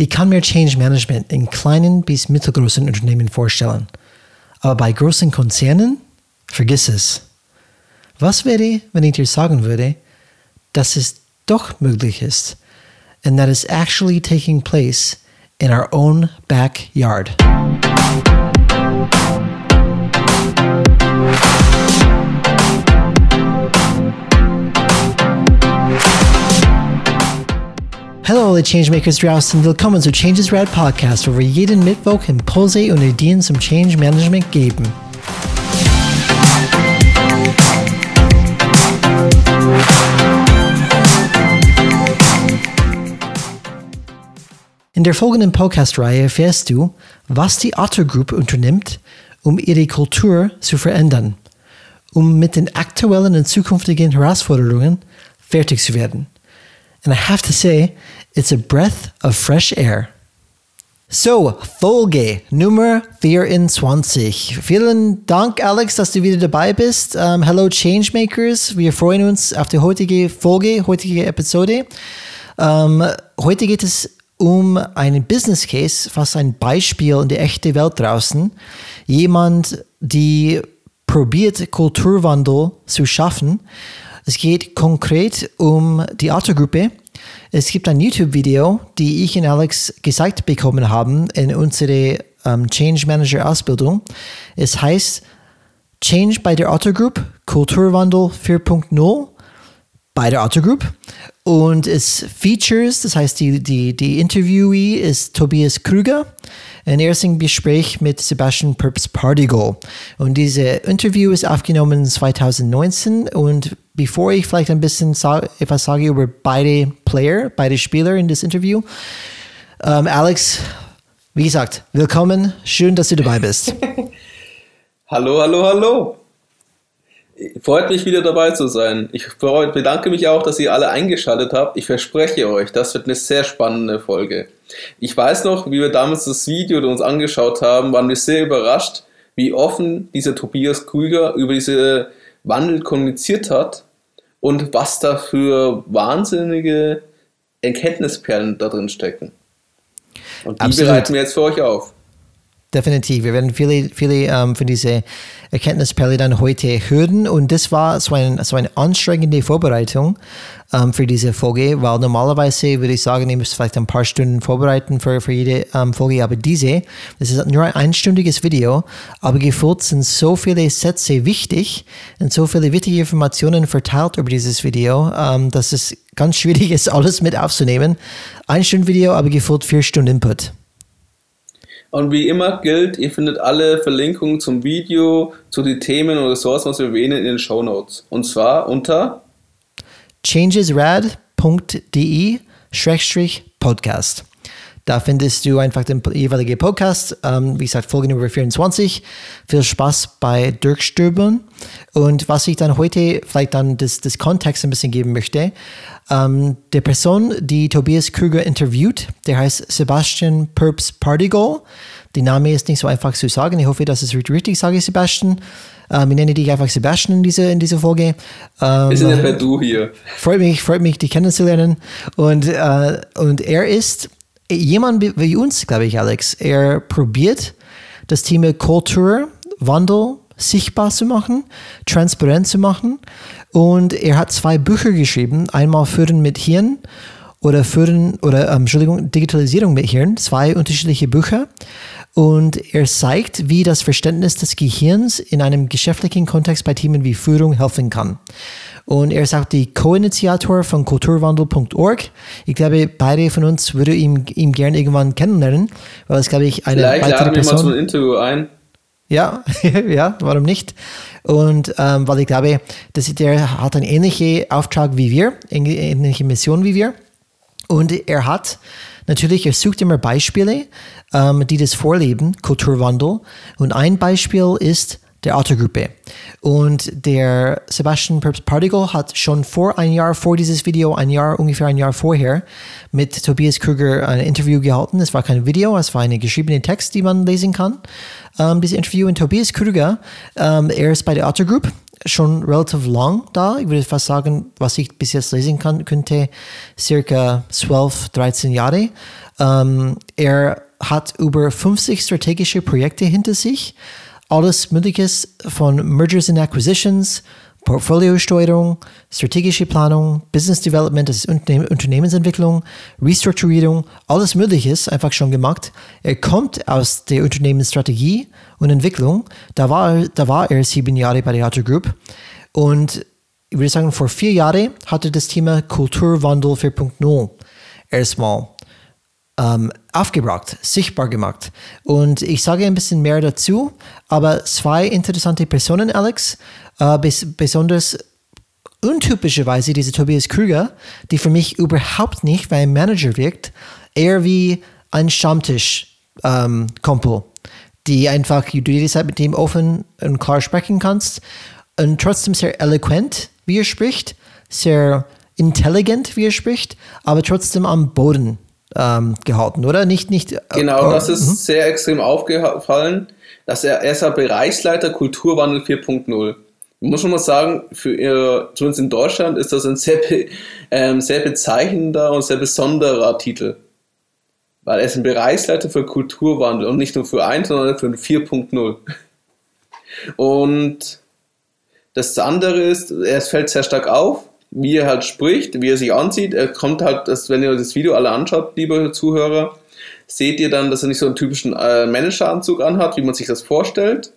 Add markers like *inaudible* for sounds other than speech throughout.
Ich kann mir Change Management in kleinen bis mittelgroßen Unternehmen vorstellen. Aber bei großen Konzernen, vergiss es. Was wäre, wenn ich dir sagen würde, dass es doch möglich ist and that is actually taking place in our own backyard? Hallo alle Changemakers draußen, willkommen zu Changes Rad Podcast, wo wir jeden Mittwoch Impulse und Ideen zum Change Management geben. In der folgenden Podcast-Reihe erfährst du, was die Otto Group unternimmt, um ihre Kultur zu verändern, um mit den aktuellen und zukünftigen Herausforderungen fertig zu werden. And I have to say, it's a breath of fresh air. So, Folge Nummer 24. Vielen Dank, Alex, dass du wieder dabei bist. Um, hello, Changemakers. Wir freuen uns auf die heutige Folge, heutige Episode. Um, heute geht es um einen Business Case, fast ein Beispiel in der echten Welt draußen. Jemand, die probiert, Kulturwandel zu schaffen. Es geht konkret um die Autogruppe. Es gibt ein YouTube-Video, die ich und Alex gezeigt bekommen haben in unsere um, Change Manager Ausbildung. Es heißt Change bei der Autogroup, Kulturwandel 4.0 bei der Autogroup. Und es Features, das heißt, die, die, die Interviewee ist Tobias Krüger. Und er ist im Gespräch mit Sebastian Purps Pardigo. Und dieses Interview ist aufgenommen 2019. Und bevor ich vielleicht ein bisschen sa etwas sage über beide Player, beide Spieler in das Interview, ähm, Alex, wie gesagt, willkommen. Schön, dass du dabei bist. *laughs* hallo, hallo, hallo. Freut mich wieder dabei zu sein. Ich bedanke mich auch, dass ihr alle eingeschaltet habt. Ich verspreche euch, das wird eine sehr spannende Folge. Ich weiß noch, wie wir damals das Video uns angeschaut haben, waren wir sehr überrascht, wie offen dieser Tobias Krüger über diese Wandel kommuniziert hat und was da für wahnsinnige Erkenntnisperlen da drin stecken. Und die Absolut. bereiten wir jetzt für euch auf. Definitiv. Wir werden viele, viele ähm, von diesen Erkenntnisperlen dann heute hören. Und das war so, ein, so eine anstrengende Vorbereitung ähm, für diese Folge, weil normalerweise würde ich sagen, ihr müsst vielleicht ein paar Stunden vorbereiten für, für jede ähm, Folge. Aber diese, das ist nur ein einstündiges Video, aber gefühlt sind so viele Sätze wichtig und so viele wichtige Informationen verteilt über dieses Video, ähm, dass es ganz schwierig ist, *laughs* alles mit aufzunehmen. Ein Stunden Video, aber gefühlt vier Stunden Input. Und wie immer gilt, ihr findet alle Verlinkungen zum Video, zu den Themen und Ressourcen, was wir erwähnen, in den Show Notes. Und zwar unter changesrad.de-podcast. Da findest du einfach den jeweiligen Podcast. Ähm, wie gesagt, Folge Nummer 24. Viel Spaß bei Dirk Stöbern. Und was ich dann heute vielleicht dann das, das Kontext ein bisschen geben möchte, ähm, der Person, die Tobias Krüger interviewt, der heißt Sebastian Purps Pardigol. Der Name ist nicht so einfach zu sagen. Ich hoffe, dass ich es richtig sage, Sebastian. Ähm, ich nenne dich einfach Sebastian in dieser, in dieser Folge. Ähm, Wir sind ja per Du hier. Freut mich, freut mich, dich kennenzulernen. Und, äh, und er ist jemand wie uns, glaube ich, Alex, er probiert das Thema Kultur, Wandel sichtbar zu machen, transparent zu machen. Und er hat zwei Bücher geschrieben, einmal Führen mit Hirn oder Führen oder ähm, Entschuldigung, Digitalisierung mit Hirn, zwei unterschiedliche Bücher. Und er zeigt, wie das Verständnis des Gehirns in einem geschäftlichen Kontext bei Themen wie Führung helfen kann. Und er ist auch die Co-Initiator von kulturwandel.org. Ich glaube, beide von uns würden ihn, ihn gerne irgendwann kennenlernen, weil es, glaube ich, eine Vielleicht weitere laden wir mal so ein Interview ein. Ja, *laughs* ja, warum nicht? Und ähm, weil ich glaube, dass der hat einen ähnlichen Auftrag wie wir, eine ähnliche Mission wie wir. Und er hat natürlich, er sucht immer Beispiele, ähm, die das vorleben, Kulturwandel. Und ein Beispiel ist der Autogruppe. Und der Sebastian Particle hat schon vor ein Jahr, vor dieses Video, ein Jahr, ungefähr ein Jahr vorher, mit Tobias Krüger ein Interview gehalten. Es war kein Video, es war eine geschriebene Text, die man lesen kann. Ähm, dieses Interview. Und Tobias Krüger, ähm, er ist bei der Autogroup schon relativ lang da. Ich würde fast sagen, was ich bis jetzt lesen kann, könnte circa 12, 13 Jahre. Ähm, er hat über 50 strategische Projekte hinter sich alles Mögliches von Mergers and Acquisitions, Portfoliosteuerung, strategische Planung, Business Development, das ist Unternehmensentwicklung, Restrukturierung, alles Mögliches einfach schon gemacht. Er kommt aus der Unternehmensstrategie und Entwicklung. Da war, da war er sieben Jahre bei der Auto Group und ich würde sagen, vor vier Jahren hatte das Thema Kulturwandel 4.0 erstmal ähm, aufgebracht, sichtbar gemacht. Und ich sage ein bisschen mehr dazu, aber zwei interessante Personen, Alex, äh, bes besonders untypischerweise diese Tobias Krüger, die für mich überhaupt nicht wie ein Manager wirkt, eher wie ein Stammtisch-Kumpel, ähm, die einfach du jede Zeit mit dem offen und klar sprechen kannst und trotzdem sehr eloquent, wie er spricht, sehr intelligent, wie er spricht, aber trotzdem am Boden ähm, gehalten, oder? Nicht, nicht. Äh, genau, oh, das ist mhm. sehr extrem aufgefallen, dass er, er ist ja Bereichsleiter Kulturwandel 4.0. Ich muss schon mal sagen, für ihr, zumindest in Deutschland ist das ein sehr, ähm, sehr bezeichnender und sehr besonderer Titel. Weil er ist ein Bereichsleiter für Kulturwandel und nicht nur für 1, sondern für 4.0. Und das andere ist, es fällt sehr stark auf, wie er halt spricht, wie er sich anzieht. Er kommt halt, dass, wenn ihr das Video alle anschaut, liebe Zuhörer, seht ihr dann, dass er nicht so einen typischen äh, Manageranzug anhat, wie man sich das vorstellt,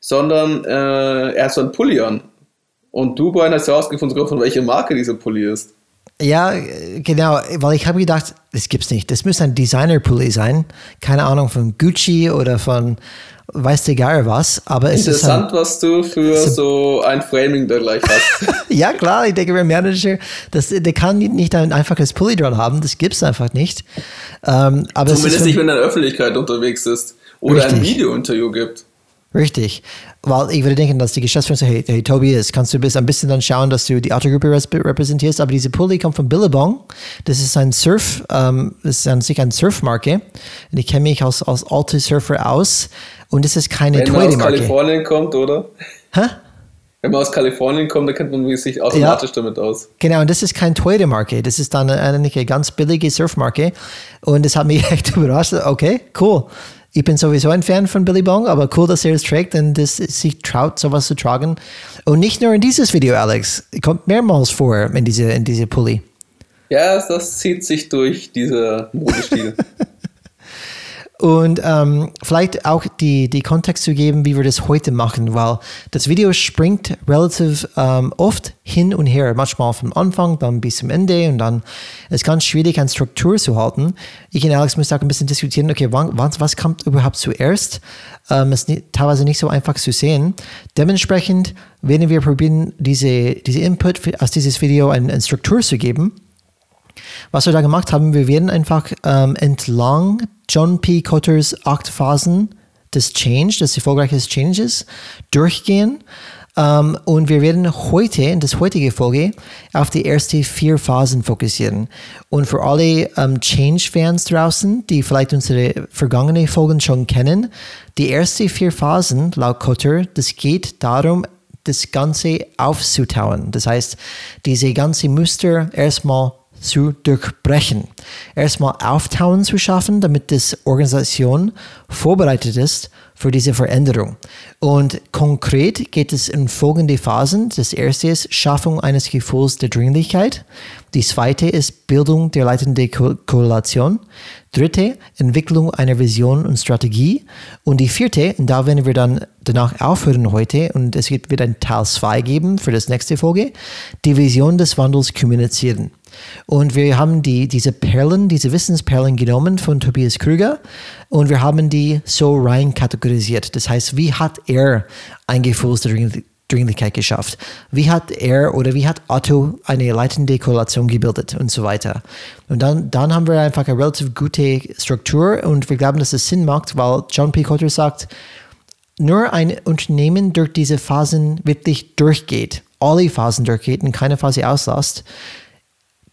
sondern äh, er hat so einen Pulli an. Und du, Brian, hast ja herausgefunden, von welcher Marke dieser Pulli ist. Ja, genau, weil ich habe gedacht, das gibt's nicht. Das muss ein Designer-Pulli sein. Keine Ahnung von Gucci oder von weiß der Geier was, aber es Interessant, ist. Interessant, was du für so ein Framing da gleich hast. *laughs* ja, klar, ich denke, der Manager, das, der kann nicht ein einfaches Pulli dran haben, das gibt es einfach nicht. Ähm, aber Zumindest nicht, wenn er in der Öffentlichkeit unterwegs ist oder richtig. ein Video-Interview gibt. Richtig. Weil ich würde denken, dass die Geschäftsführer sagen, hey, hey Tobias, kannst du bis ein bisschen dann schauen, dass du die Autogruppe repräsentierst, aber diese Pulli kommt von Billabong. Das ist ein Surf, ähm, das ist an sich eine Surfmarke. Und ich kenne mich als, als alte Surfer aus. Und es ist keine Wenn man aus Kalifornien kommt, oder? Hä? Wenn man aus Kalifornien kommt, dann kennt man sich automatisch ja, damit aus. Genau, und das ist kein teure Marke. Das ist dann eine, eine ganz billige Surfmarke. Und das hat mich *laughs* echt überrascht. Okay, cool. Ich bin sowieso ein Fan von Billy Bong, aber cool, dass er es trägt und dass sich traut, sowas zu tragen. Und nicht nur in dieses Video, Alex. Kommt mehrmals vor in diese, in diese Pulli. Ja, das zieht sich durch diese Modestil. *laughs* Und ähm, vielleicht auch die, die Kontext zu geben, wie wir das heute machen, weil das Video springt relativ ähm, oft hin und her, manchmal vom Anfang, dann bis zum Ende und dann ist ganz schwierig, eine Struktur zu halten. Ich und Alex müssen auch ein bisschen diskutieren, okay, wann, was, was kommt überhaupt zuerst? Ähm, ist nicht, teilweise nicht so einfach zu sehen. Dementsprechend werden wir probieren, diese, diese Input aus dieses Video eine, eine Struktur zu geben. Was wir da gemacht haben, wir werden einfach ähm, entlang John P. Cotters acht Phasen des Change, des erfolgreichen Changes, durchgehen. Um, ähm, und wir werden heute, in das heutige Folge, auf die ersten vier Phasen fokussieren. Und für alle um, ähm, Change-Fans draußen, die vielleicht unsere vergangenen Folgen schon kennen, die ersten vier Phasen, laut Cotter, das geht darum, das Ganze aufzutauen. Das heißt, diese ganze Muster erstmal zu durchbrechen. Erstmal Auftauen zu schaffen, damit die Organisation vorbereitet ist für diese Veränderung. Und konkret geht es in folgende Phasen. Das erste ist Schaffung eines Gefühls der Dringlichkeit. Die zweite ist Bildung der leitenden Ko Korrelation. Dritte, Entwicklung einer Vision und Strategie. Und die vierte, und da werden wir dann danach aufhören heute, und es wird ein Teil 2 geben für das nächste Folge, die Vision des Wandels kommunizieren. Und wir haben die, diese Perlen, diese Wissensperlen genommen von Tobias Krüger und wir haben die so rein kategorisiert. Das heißt, wie hat er ein Gefühl Dringlichkeit geschafft? Wie hat er oder wie hat Otto eine leitende Korrelation gebildet und so weiter? Und dann, dann haben wir einfach eine relativ gute Struktur und wir glauben, dass es Sinn macht, weil John P. Cotter sagt, nur ein Unternehmen durch diese Phasen wirklich durchgeht, alle Phasen durchgeht und keine Phase auslässt,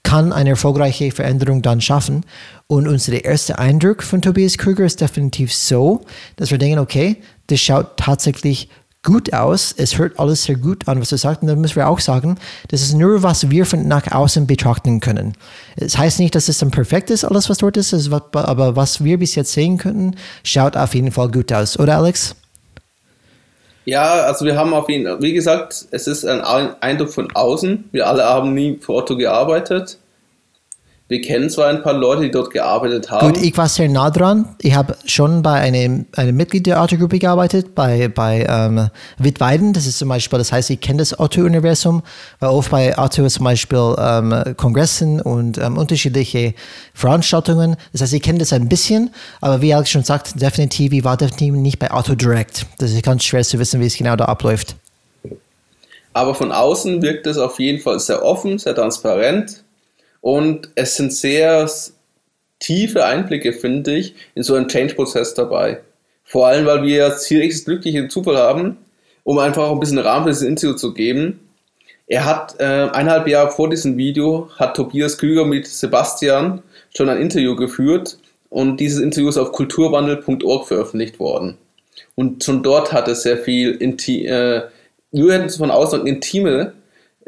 kann eine erfolgreiche Veränderung dann schaffen. Und unser erster Eindruck von Tobias Krüger ist definitiv so, dass wir denken, okay, das schaut tatsächlich gut aus, es hört alles sehr gut an, was er sagt. Und dann müssen wir auch sagen, das ist nur, was wir von nach außen betrachten können. Es heißt nicht, dass es dann perfekt ist, alles, was dort ist, aber was wir bis jetzt sehen könnten, schaut auf jeden Fall gut aus. Oder Alex? Ja, also wir haben auf ihn, wie gesagt, es ist ein Eindruck von außen. Wir alle haben nie für Otto gearbeitet. Wir kennen zwar ein paar Leute, die dort gearbeitet haben. Gut, ich war sehr nah dran. Ich habe schon bei einem, einem Mitglied der Otto-Gruppe gearbeitet, bei, bei ähm, Wittweiden. Das ist zum Beispiel, das heißt, ich kenne das Otto-Universum, weil oft bei Otto zum Beispiel ähm, Kongressen und ähm, unterschiedliche Veranstaltungen. Das heißt, ich kenne das ein bisschen, aber wie Alex schon sagt, definitiv, ich war definitiv nicht bei Otto Direct. Das ist ganz schwer zu wissen, wie es genau da abläuft. Aber von außen wirkt es auf jeden Fall sehr offen, sehr transparent und es sind sehr tiefe Einblicke, finde ich, in so einen Change-Prozess dabei. Vor allem, weil wir jetzt hier richtig glücklichen Zufall haben, um einfach auch ein bisschen Rahmen für dieses Interview zu geben. Er hat äh, eineinhalb Jahre vor diesem Video hat Tobias Krüger mit Sebastian schon ein Interview geführt und dieses Interview ist auf kulturwandel.org veröffentlicht worden. Und schon dort hat es sehr viel inti äh, hätten von außen intime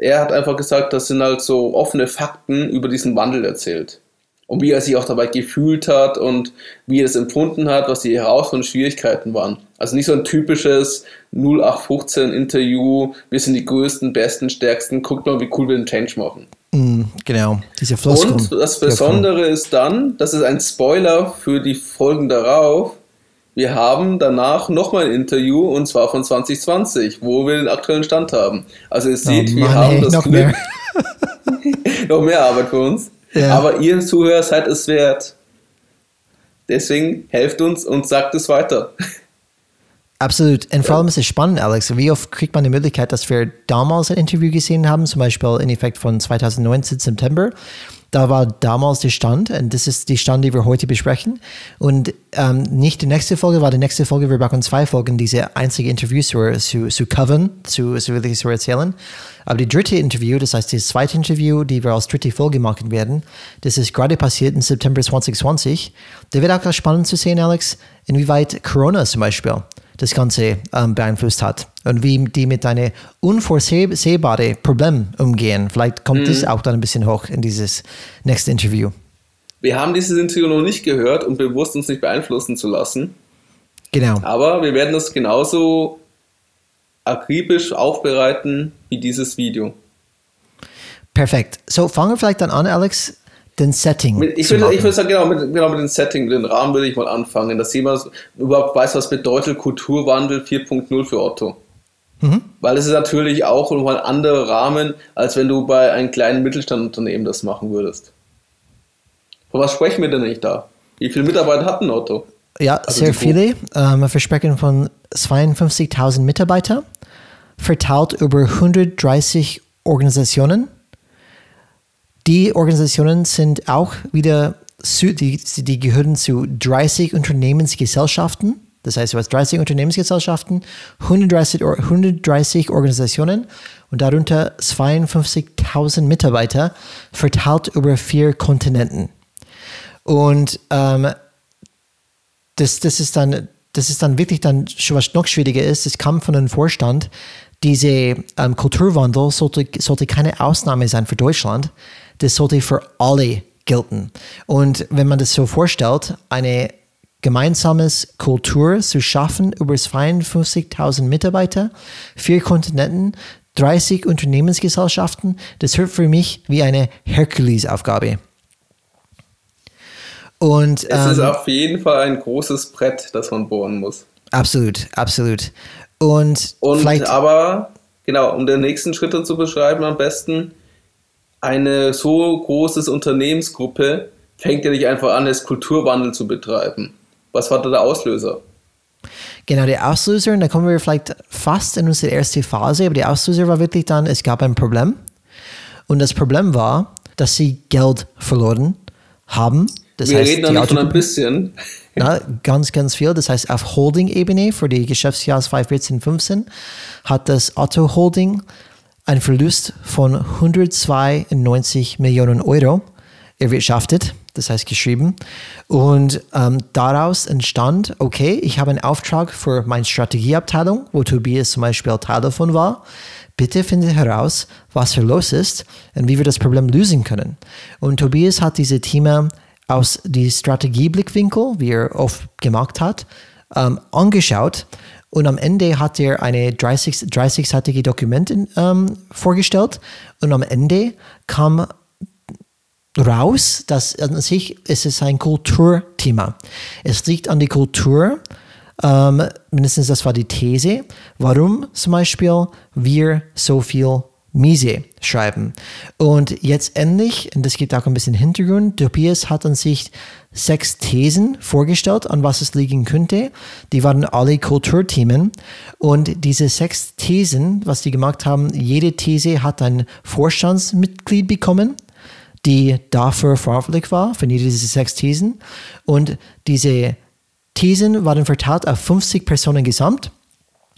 er hat einfach gesagt, das sind halt so offene Fakten über diesen Wandel erzählt. Und wie er sich auch dabei gefühlt hat und wie er es empfunden hat, was die Herausforderungen und Schwierigkeiten waren. Also nicht so ein typisches 0815 Interview, wir sind die größten, besten, stärksten, guckt mal, wie cool wir den Change machen. Mm, genau, diese Floskeln. Und das Besondere ist dann, das ist ein Spoiler für die Folgen darauf, wir haben danach nochmal ein Interview und zwar von 2020, wo wir den aktuellen Stand haben. Also ihr seht, oh wir haben ey, das noch Glück. Mehr. *laughs* noch mehr Arbeit für uns. Ja. Aber ihr Zuhörer seid es wert. Deswegen helft uns und sagt es weiter. Absolut. Und vor allem ist es spannend, Alex. Wie oft kriegt man die Möglichkeit, dass wir damals ein Interview gesehen haben, zum Beispiel in Effekt von 2019 September, da war damals der Stand und das ist die Stand, die wir heute besprechen. Und ähm, nicht die nächste Folge, war die nächste Folge, wir brauchen zwei Folgen, diese einzige Interview zu, zu, zu covern, zu, zu zu erzählen. Aber die dritte Interview, das heißt das zweite Interview, die wir als dritte Folge machen werden, das ist gerade passiert im September 2020. Da wird auch spannend zu sehen, Alex, inwieweit Corona zum Beispiel das Ganze ähm, beeinflusst hat und wie die mit einem unvorsehbaren Problem umgehen. Vielleicht kommt mhm. das auch dann ein bisschen hoch in dieses nächste Interview. Wir haben dieses Interview noch nicht gehört, um bewusst uns nicht beeinflussen zu lassen. Genau. Aber wir werden das genauso akribisch aufbereiten wie dieses Video. Perfekt. So, fangen wir vielleicht dann an, Alex den Setting. ich würde ich sagen, genau mit, genau mit dem Setting, mit dem Rahmen würde ich mal anfangen, dass jemand überhaupt weiß, was bedeutet Kulturwandel 4.0 für Otto. Mhm. Weil es ist natürlich auch nochmal ein anderer Rahmen, als wenn du bei einem kleinen Mittelstandunternehmen das machen würdest. Von was sprechen wir denn nicht da? Wie viele Mitarbeiter hat ein Otto? Ja, also sehr viele. Ähm, wir sprechen von 52.000 Mitarbeitern, verteilt über 130 Organisationen die Organisationen sind auch wieder, die, die gehören zu 30 Unternehmensgesellschaften. Das heißt, du hast 30 Unternehmensgesellschaften, 130, 130 Organisationen und darunter 52.000 Mitarbeiter verteilt über vier Kontinenten. Und ähm, das, das, ist dann, das ist dann wirklich dann, was noch schwieriger ist, es kam von einem Vorstand, diese ähm, Kulturwandel sollte, sollte keine Ausnahme sein für Deutschland das sollte für alle gelten. Und wenn man das so vorstellt, eine gemeinsames Kultur zu schaffen über 52.000 Mitarbeiter, vier Kontinenten, 30 Unternehmensgesellschaften, das hört für mich wie eine Herkulesaufgabe. Und, es ähm, ist auf jeden Fall ein großes Brett, das man bohren muss. Absolut, absolut. Und, Und aber, genau, um den nächsten Schritt zu beschreiben, am besten, eine so große Unternehmensgruppe fängt ja nicht einfach an, es Kulturwandel zu betreiben. Was war da der Auslöser? Genau, der Auslöser, und da kommen wir vielleicht fast in unsere erste Phase, aber der Auslöser war wirklich dann, es gab ein Problem. Und das Problem war, dass sie Geld verloren haben. Das Wir heißt, reden die da nicht von ein bisschen. *laughs* Na, ganz, ganz viel. Das heißt, auf Holding-Ebene für die Geschäftsjahr 2014-15 hat das Otto Holding einen Verlust von 192 Millionen Euro erwirtschaftet, das heißt geschrieben. Und ähm, daraus entstand, okay, ich habe einen Auftrag für meine Strategieabteilung, wo Tobias zum Beispiel Teil davon war. Bitte finde heraus, was hier los ist und wie wir das Problem lösen können. Und Tobias hat diese Thema aus die Strategieblickwinkel, wie er oft gemacht hat, ähm, angeschaut und am Ende hat er eine 30, 30-seitige Dokument ähm, vorgestellt und am Ende kam raus, dass an sich es ein Kulturthema. Es liegt an die Kultur, ähm, mindestens das war die These, warum zum Beispiel wir so viel Miese schreiben. Und jetzt endlich, und das gibt auch ein bisschen Hintergrund, Tobias hat an sich sechs Thesen vorgestellt, an was es liegen könnte. Die waren alle Kulturthemen. Und diese sechs Thesen, was die gemacht haben, jede These hat ein Vorstandsmitglied bekommen die dafür verantwortlich war, für jede dieser sechs Thesen. Und diese Thesen waren verteilt auf 50 Personen gesamt.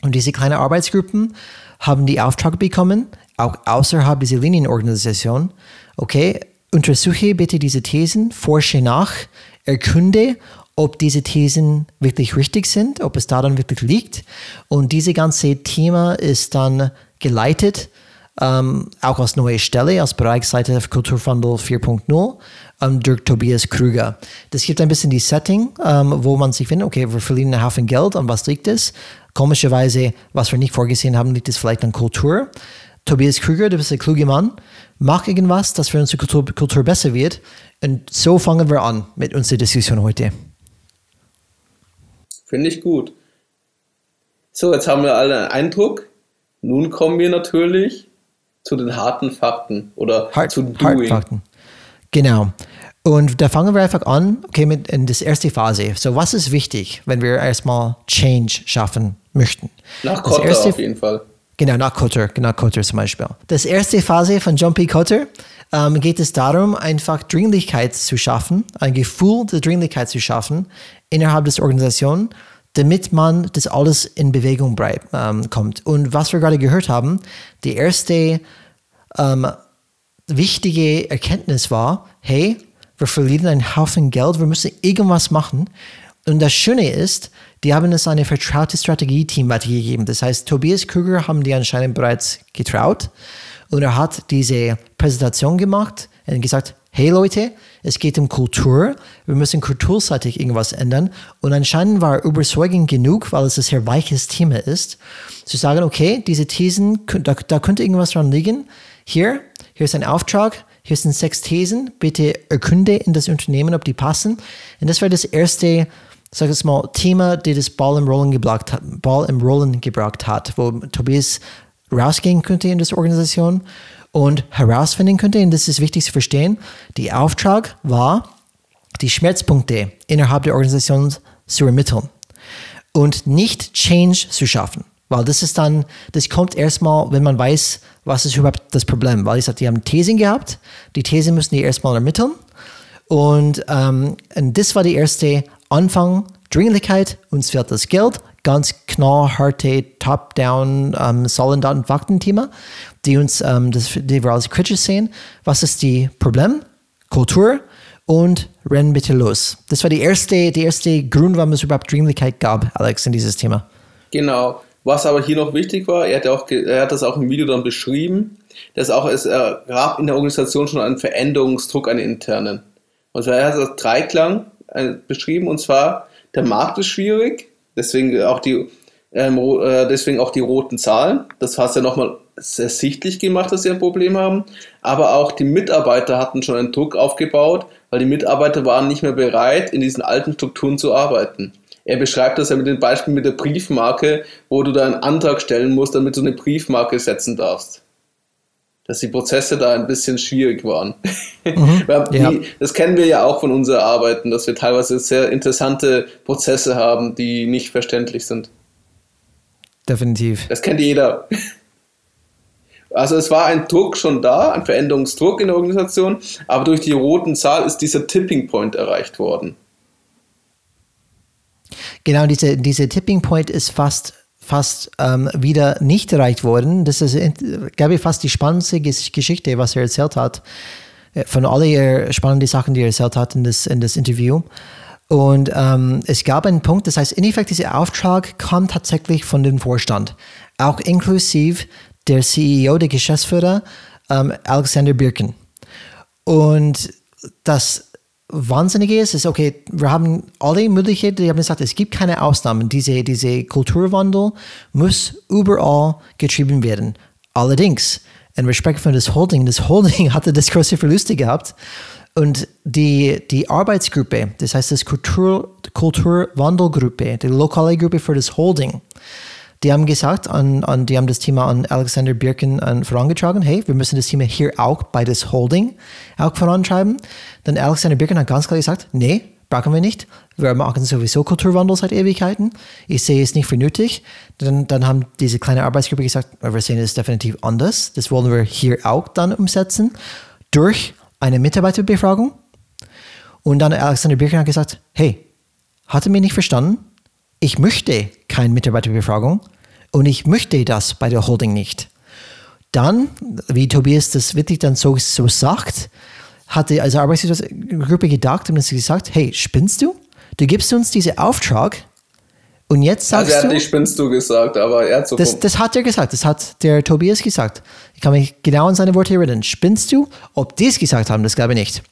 Und diese kleinen Arbeitsgruppen haben die Auftrag bekommen, auch außerhalb dieser Linienorganisation, okay, untersuche bitte diese Thesen, forsche nach, erkunde, ob diese Thesen wirklich richtig sind, ob es daran wirklich liegt. Und diese ganze Thema ist dann geleitet ähm, auch als neue Stelle, als Bereichsleiter für Kulturwandel 4.0 ähm, durch Tobias Krüger. Das gibt ein bisschen die Setting, ähm, wo man sich findet, okay, wir verlieren einen Haufen Geld, an was liegt es? Komischerweise, was wir nicht vorgesehen haben, liegt es vielleicht an Kultur. Tobias Krüger, du bist ein kluger Mann, mach irgendwas, dass für unsere Kultur, Kultur besser wird. Und so fangen wir an mit unserer Diskussion heute. Finde ich gut. So, jetzt haben wir alle einen Eindruck. Nun kommen wir natürlich zu den harten Fakten oder Hard, zu Hard Doing. Fakten. Genau. Und da fangen wir einfach an, okay, mit in das erste Phase. So, was ist wichtig, wenn wir erstmal Change schaffen möchten? Nach Kotter erste- auf jeden Fall. Genau, nach Cotter, genau Cotter zum Beispiel. Das erste Phase von John P. Cotter ähm, geht es darum, einfach Dringlichkeit zu schaffen, ein Gefühl der Dringlichkeit zu schaffen innerhalb des Organisations, damit man das alles in Bewegung bleibt, ähm, kommt. Und was wir gerade gehört haben, die erste ähm, wichtige Erkenntnis war, hey, wir verlieren einen Haufen Geld, wir müssen irgendwas machen. Und das Schöne ist, die haben es eine vertraute Strategie-Team weitergegeben. Das heißt, Tobias Krüger haben die anscheinend bereits getraut. Und er hat diese Präsentation gemacht und gesagt, hey Leute, es geht um Kultur, wir müssen kulturseitig irgendwas ändern. Und anscheinend war er überzeugend genug, weil es ein sehr weiches Thema ist, zu sagen, okay, diese Thesen, da, da könnte irgendwas dran liegen. Hier, hier ist ein Auftrag, hier sind sechs Thesen, bitte erkunde in das Unternehmen, ob die passen. Und das war das erste, sag ich mal, Thema, das das Ball im Rollen gebracht hat, Ball im Rollen gebracht hat, wo Tobias rausgehen könnte in das Organisation und herausfinden könnte, und das ist wichtig zu verstehen, die Auftrag war, die Schmerzpunkte innerhalb der Organisation zu ermitteln und nicht Change zu schaffen. Weil das ist dann, das kommt erstmal, wenn man weiß, was ist überhaupt das Problem. Weil ich sagte, die haben Thesen gehabt, die Thesen müssen die erstmal ermitteln. Und, ähm, und das war die erste Anfang, Dringlichkeit, uns fehlt das Geld, ganz knallharte Top-Down, ähm, Zahlen, Daten, Fakten-Thema, die uns, ähm, das, die wir als kritisch sehen. Was ist die Problem? Kultur und rennen bitte los. Das war die erste, die erste Grund, warum es überhaupt Dringlichkeit gab, Alex, in dieses Thema. Genau. Was aber hier noch wichtig war, er hat, auch, er hat das auch im Video dann beschrieben, dass auch es äh, gab in der Organisation schon einen Veränderungsdruck, einen internen. Und zwar er hat das Dreiklang äh, beschrieben, und zwar der Markt ist schwierig, deswegen auch die, ähm, äh, deswegen auch die roten Zahlen. Das hast du ja nochmal sehr sichtlich gemacht, dass sie ein Problem haben. Aber auch die Mitarbeiter hatten schon einen Druck aufgebaut, weil die Mitarbeiter waren nicht mehr bereit, in diesen alten Strukturen zu arbeiten. Er beschreibt das ja mit dem Beispiel mit der Briefmarke, wo du da einen Antrag stellen musst, damit du eine Briefmarke setzen darfst. Dass die Prozesse da ein bisschen schwierig waren. *laughs* Ja. die, das kennen wir ja auch von unseren Arbeiten, dass wir teilweise sehr interessante Prozesse haben, die nicht verständlich sind. Definitiv. Das kennt jeder. Also es war ein Druck schon da, ein Veränderungsdruck in der Organisation, aber durch die roten Zahl ist dieser Tipping Point erreicht worden. Genau, diese, diese Tipping Point ist fast, fast ähm, wieder nicht erreicht worden. Das ist, glaube ich, fast die spannendste Geschichte, was er erzählt hat. Äh, von allen spannenden Sachen, die er erzählt hat in das, in das Interview. Und ähm, es gab einen Punkt, das heißt, in Effekt, dieser Auftrag kam tatsächlich von dem Vorstand, auch inklusive der CEO, der Geschäftsführer, ähm, Alexander Birken. Und das Wahnsinnige ist, ist, okay, wir haben alle Möglichkeiten, die haben gesagt, es gibt keine Ausnahmen. Diese, diese Kulturwandel muss überall getrieben werden. Allerdings, in Respekt für das Holding, das Holding *laughs* hatte das große Verluste gehabt. Und die, die Arbeitsgruppe, das heißt das Kultur, Kulturwandelgruppe, die lokale Gruppe für das Holding, die haben gesagt, an, an, die haben das Thema an Alexander Birken an, vorangetragen, hey, wir müssen das Thema hier auch bei das Holding auch vorantreiben. Dann Alexander Birken hat ganz klar gesagt, nee, brauchen wir nicht. Wir machen sowieso Kulturwandel seit Ewigkeiten. Ich sehe es nicht für nötig. Dann, dann haben diese kleine Arbeitsgruppe gesagt, wir sehen es definitiv anders. Das wollen wir hier auch dann umsetzen durch eine Mitarbeiterbefragung. Und dann Alexander Birken hat gesagt, hey, hat er mich nicht verstanden? Ich möchte keine Mitarbeiterbefragung und ich möchte das bei der Holding nicht. Dann, wie Tobias das wirklich dann so, so sagt, hatte also Arbeitsgruppe gedacht und sie gesagt, hey, spinnst du? Du gibst uns diesen Auftrag und jetzt sagst du... Also er hat du, nicht spinnst du gesagt, aber er hat so... Das, das hat er gesagt, das hat der Tobias gesagt. Ich kann mich genau an seine Worte erinnern. Spinnst du? Ob die es gesagt haben, das glaube ich nicht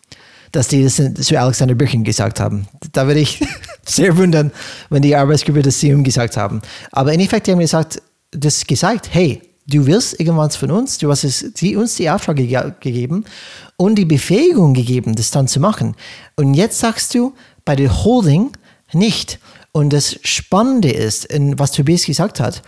dass die das zu Alexander Birkin gesagt haben. Da würde ich *laughs* sehr wundern, wenn die Arbeitsgruppe das zu ihm gesagt haben. Aber in Effekt, haben gesagt, das gesagt, hey, du willst irgendwas von uns, du hast es, die, uns die Auftrag ge gegeben und die Befähigung gegeben, das dann zu machen. Und jetzt sagst du bei der Holding nicht. Und das Spannende ist, in, was Tobias gesagt hat,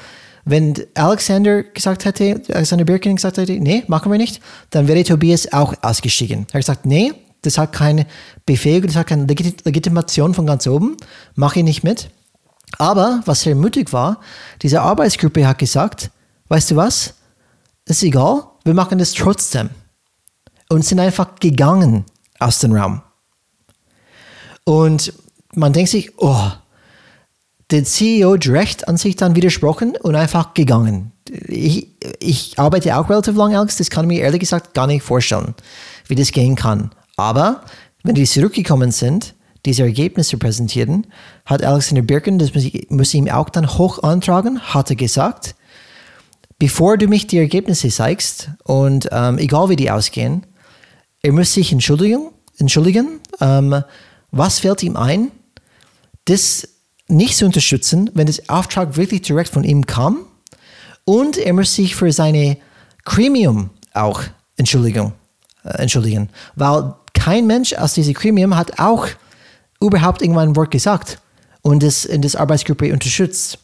wenn Alexander gesagt hätte, Alexander Birkin gesagt hätte, nee, machen wir nicht, dann wäre Tobias auch ausgestiegen. Er hat gesagt, nee, das hat keine Befähigung, das hat keine Legitimation von ganz oben, mache ich nicht mit. Aber was sehr mutig war, diese Arbeitsgruppe hat gesagt, weißt du was, ist egal, wir machen das trotzdem. Und sind einfach gegangen aus dem Raum. Und man denkt sich, oh, der CEO direkt an sich dann widersprochen und einfach gegangen. Ich, ich arbeite auch relativ lange, Alex, das kann ich mir ehrlich gesagt gar nicht vorstellen, wie das gehen kann. Aber wenn die zurückgekommen sind, diese Ergebnisse präsentieren, hat Alexander Birken, das muss ich, muss ich ihm auch dann hoch antragen, hat er gesagt, bevor du mich die Ergebnisse zeigst und ähm, egal wie die ausgehen, er muss sich entschuldigen, entschuldigen ähm, was fällt ihm ein, das nicht zu unterstützen, wenn das Auftrag wirklich direkt von ihm kam und er muss sich für seine Premium auch entschuldigen, äh, entschuldigen weil kein Mensch aus dieser Gremium hat auch überhaupt irgendwann ein Wort gesagt und es in das Arbeitsgruppe unterstützt.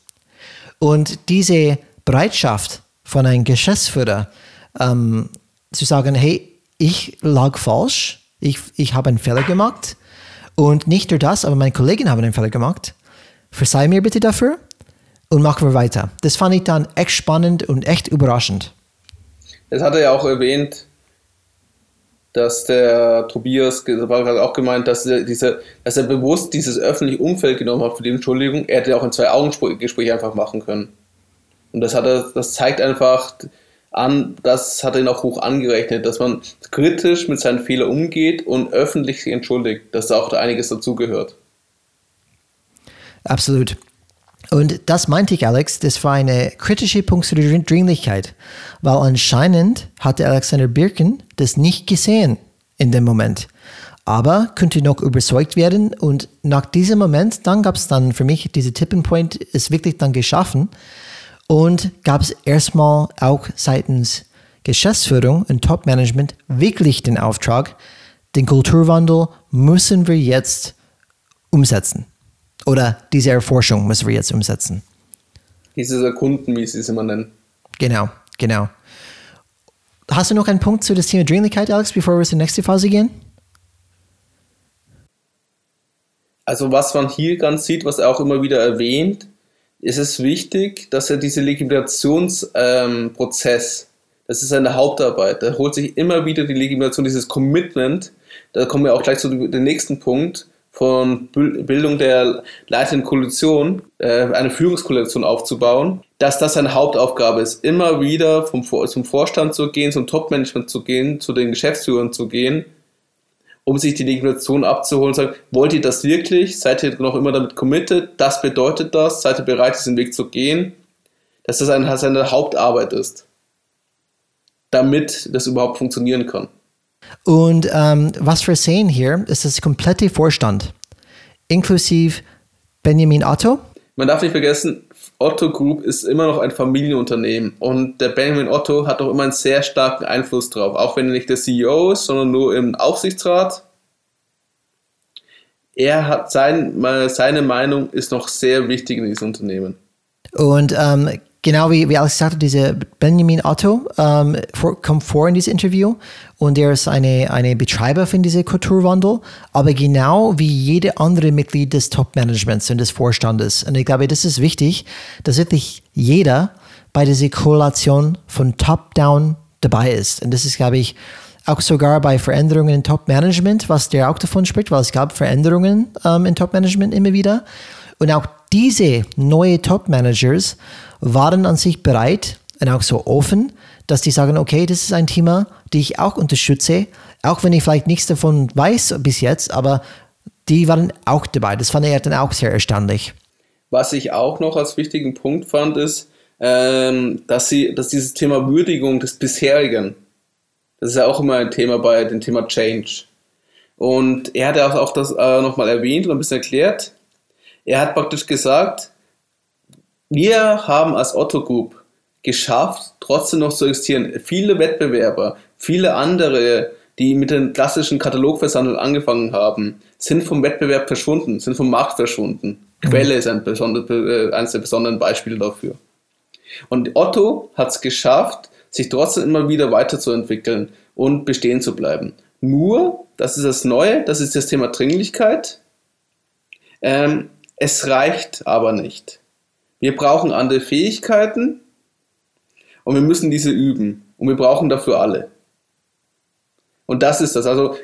Und diese Bereitschaft von einem Geschäftsführer ähm, zu sagen, hey, ich lag falsch, ich, ich habe einen Fehler gemacht und nicht nur das, aber meine Kollegen haben einen Fehler gemacht. Verzeih mir bitte dafür und machen wir weiter. Das fand ich dann echt spannend und echt überraschend. Das hat er ja auch erwähnt, dass der Tobias gerade auch gemeint, dass er, diese, dass er bewusst dieses öffentliche Umfeld genommen hat für die Entschuldigung. Er hätte auch ein Zwei-Augen-Gespräch einfach machen können. Und das hat er, das zeigt einfach an, das hat er ihn auch hoch angerechnet, dass man kritisch mit seinen Fehlern umgeht und öffentlich sich entschuldigt, dass da auch einiges dazugehört. Absolut. Und das meinte ich, Alex, das war eine kritische Punkt zur Dringlichkeit, weil anscheinend hatte Alexander Birken das nicht gesehen in dem Moment. Aber könnte noch überzeugt werden und nach diesem Moment, dann gab es dann für mich diese Tipping Point, ist wirklich dann geschaffen und gab es erstmal auch seitens Geschäftsführung und Top-Management wirklich den Auftrag, den Kulturwandel müssen wir jetzt umsetzen. Oder diese Erforschung müssen wir jetzt umsetzen. Dieses Erkunden, wie sie es immer nennen. Genau, genau. Hast du noch einen Punkt zu das Thema Dringlichkeit, Alex, bevor wir zur nächsten Phase gehen? Also was man hier ganz sieht, was er auch immer wieder erwähnt, ist es wichtig, dass er diesen Legitimationsprozess, ähm, Das ist seine Hauptarbeit. Er holt sich immer wieder die Legitimation, dieses Commitment. Da kommen wir auch gleich zu dem nächsten Punkt von Bildung der leitenden Koalition, äh, eine Führungskoalition aufzubauen, dass das seine Hauptaufgabe ist, immer wieder vom, zum Vorstand zu gehen, zum Topmanagement zu gehen, zu den Geschäftsführern zu gehen, um sich die Legitimation abzuholen und zu sagen, wollt ihr das wirklich? Seid ihr noch immer damit committed? Das bedeutet das? Seid ihr bereit, diesen Weg zu gehen? Dass das eine, seine Hauptarbeit ist, damit das überhaupt funktionieren kann. Und ähm, was wir sehen hier, ist das komplette Vorstand, inklusive Benjamin Otto. Man darf nicht vergessen, Otto Group ist immer noch ein Familienunternehmen und der Benjamin Otto hat auch immer einen sehr starken Einfluss drauf, auch wenn er nicht der CEO ist, sondern nur im Aufsichtsrat. Er hat sein, seine Meinung ist noch sehr wichtig in diesem Unternehmen. Und ähm, genau wie, wie Alex sagte, dieser Benjamin Otto ähm, vor, kommt vor in diesem Interview und er ist eine, eine Betreiber von diesem Kulturwandel, aber genau wie jede andere Mitglied des Top-Managements und des Vorstandes. Und ich glaube, das ist wichtig, dass wirklich jeder bei dieser Koalition von Top-Down dabei ist. Und das ist, glaube ich, auch sogar bei Veränderungen im Top-Management, was der auch davon spricht, weil es gab Veränderungen ähm, im Top-Management immer wieder. Und auch diese neue Top-Managers waren an sich bereit und auch so offen, dass die sagen, okay, das ist ein Thema, die ich auch unterstütze, auch wenn ich vielleicht nichts davon weiß bis jetzt, aber die waren auch dabei. Das fand er dann auch sehr erstaunlich. Was ich auch noch als wichtigen Punkt fand, ist, ähm, dass sie, dass dieses Thema Würdigung des bisherigen, das ist ja auch immer ein Thema bei dem Thema Change. Und er hat auch das äh, nochmal erwähnt und ein bisschen erklärt. Er hat praktisch gesagt, wir haben als Otto Group geschafft, trotzdem noch zu existieren. Viele Wettbewerber, viele andere, die mit den klassischen Katalogversandel angefangen haben, sind vom Wettbewerb verschwunden, sind vom Markt verschwunden. Mhm. Quelle ist ein äh, eines der besonderen Beispiele dafür. Und Otto hat es geschafft, sich trotzdem immer wieder weiterzuentwickeln und bestehen zu bleiben. Nur, das ist das Neue, das ist das Thema Dringlichkeit. Ähm, es reicht aber nicht. Wir brauchen andere Fähigkeiten und wir müssen diese üben. Und wir brauchen dafür alle. Und das ist das. Also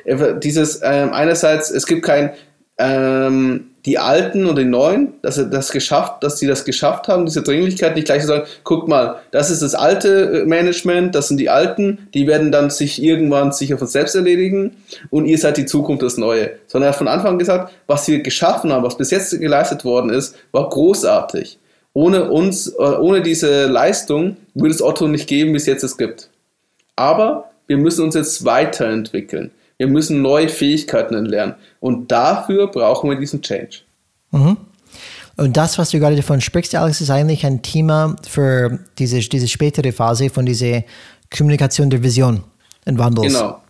dieses ähm, einerseits, es gibt kein ähm, die Alten und die Neuen, dass sie das geschafft, dass sie das geschafft haben, diese Dringlichkeit nicht gleich zu sagen, guck mal, das ist das alte äh, Management, das sind die Alten, die werden dann sich irgendwann sicher von selbst erledigen und ihr seid die Zukunft, das Neue. Sondern er hat von Anfang an gesagt, was wir geschaffen haben, was bis jetzt geleistet worden ist, war großartig ohne uns, äh, ohne diese Leistung würde es Otto nicht geben, wie es jetzt es gibt. Aber wir müssen uns jetzt weiterentwickeln. Wir müssen neue Fähigkeiten lernen. Und dafür brauchen wir diesen Change. Mhm. Und das, was du gerade davon sprichst, Alex, ist eigentlich ein Thema für diese, diese spätere Phase von dieser Kommunikation der Vision und Wandels. Genau.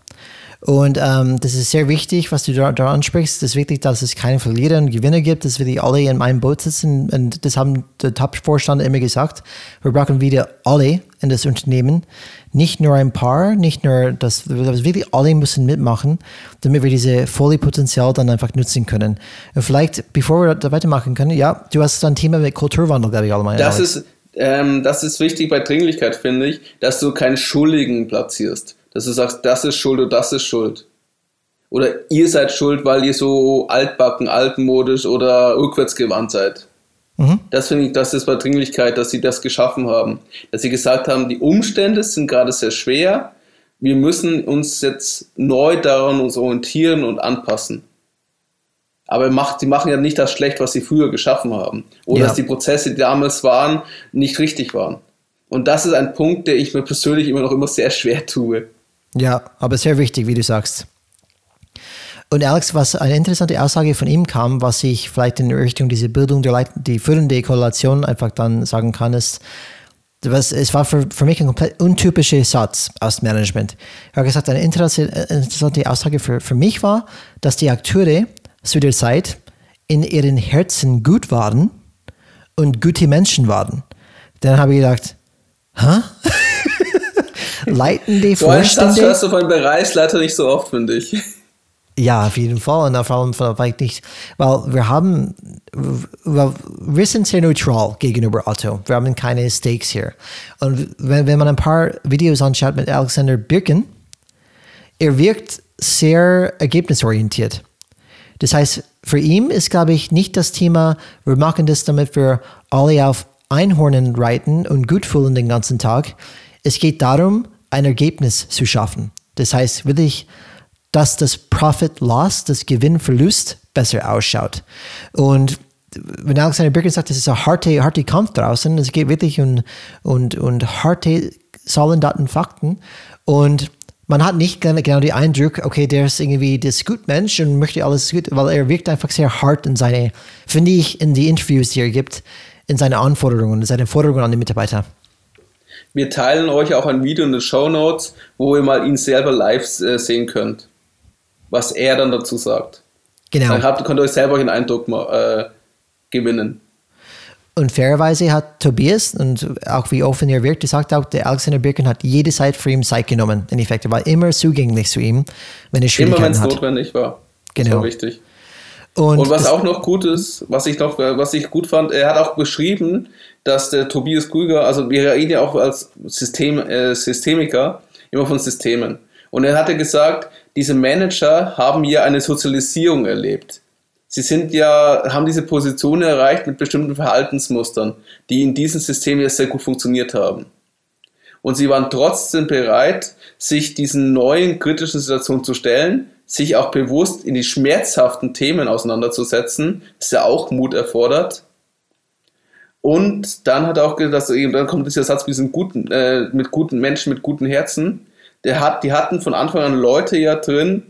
Und ähm, das ist sehr wichtig, was du da, da ansprichst. Es ist wichtig, dass es keine Verlierer und Gewinner gibt, dass wir alle in einem Boot sitzen. Und das haben der Top-Vorstand immer gesagt. Wir brauchen wieder alle in das Unternehmen. Nicht nur ein paar, nicht nur das, wirklich alle müssen mitmachen, damit wir diese volle Potenzial dann einfach nutzen können. Und vielleicht, bevor wir da weitermachen können, ja, du hast ein Thema mit Kulturwandel, glaube ich, alle Das ist, ähm, das ist wichtig bei Dringlichkeit, finde ich, dass du keinen Schuldigen platzierst dass du sagst, das ist schuld oder das ist schuld. Oder ihr seid schuld, weil ihr so altbacken, altmodisch oder rückwärtsgewandt seid. Mhm. Das finde ich, das ist bei Dringlichkeit, dass sie das geschaffen haben. Dass sie gesagt haben, die Umstände sind gerade sehr schwer. Wir müssen uns jetzt neu daran uns orientieren und anpassen. Aber macht, sie machen ja nicht das schlecht, was sie früher geschaffen haben. Oder ja. dass die Prozesse, die damals waren, nicht richtig waren. Und das ist ein Punkt, der ich mir persönlich immer noch immer sehr schwer tue. Ja, aber sehr wichtig, wie du sagst. Und Alex, was eine interessante Aussage von ihm kam, was ich vielleicht in Richtung dieser Bildung der Leit die führende Korrelation einfach dann sagen kann, ist, was, es war für, für mich ein komplett untypischer Satz aus Management. Er hat gesagt, eine interessante Aussage für, für mich war, dass die Akteure zu der Zeit in ihren Herzen gut waren und gute Menschen waren. Dann habe ich gedacht, hä? *laughs* leitende so *laughs* Vorstände. So hörst du von Bereichsleiter nicht so oft, finde ich. Ja, auf jeden Fall. Und vor allem vielleicht nicht, weil wir haben wir sind sehr neutral gegenüber Otto. Wir haben keine Stakes hier. Und wenn, wenn man ein paar Videos anschaut mit Alexander Birken, er wirkt sehr ergebnisorientiert. Das heißt, für ihn ist, glaube ich, nicht das Thema, wir machen das, damit wir alle auf Einhornen reiten und gut fühlen den ganzen Tag. Es geht darum, ein Ergebnis zu schaffen. Das heißt, wirklich, dass das Profit-Loss, das Gewinn-Verlust besser ausschaut. Und wenn Alexander Birken sagt, das ist ein harter, harter Kampf draußen, es geht wirklich um, um, um harte Zahlen, Daten, Fakten. Und man hat nicht genau den Eindruck, okay, der ist irgendwie das Gutmensch und möchte alles gut, weil er wirkt einfach sehr hart in seine, finde ich, in die Interviews, die er gibt, in seine Anforderungen, in seine Forderungen an die Mitarbeiter. Wir teilen euch auch ein Video in den Show Notes, wo ihr mal ihn selber live äh, sehen könnt, was er dann dazu sagt. Genau. Dann habt, könnt ihr euch selber einen Eindruck äh, gewinnen. Und fairerweise hat Tobias, und auch wie offen er wirkt, gesagt auch, der Alexander Birken hat jede Zeit für ihn Zeit genommen. In Effekt, er war immer zugänglich zu ihm, wenn er Schwierigkeiten immer, hat. Immer, wenn es notwendig war. Genau. Das war wichtig. Und, und was auch noch gut ist, was ich noch, was ich gut fand, er hat auch beschrieben, dass der Tobias Krüger, also wir reden ja auch als System, äh, Systemiker immer von Systemen. Und er hatte gesagt, diese Manager haben ja eine Sozialisierung erlebt sie sind ja, haben diese Position erreicht mit bestimmten Verhaltensmustern, die in diesem System ja sehr gut funktioniert haben. Und sie waren trotzdem bereit, sich diesen neuen kritischen Situationen zu stellen, sich auch bewusst in die schmerzhaften Themen auseinanderzusetzen, das ja auch Mut erfordert. Und dann hat er auch gesagt, dann kommt dieser Satz mit, guten, äh, mit guten Menschen, mit guten Herzen. Der hat, die hatten von Anfang an Leute ja drin,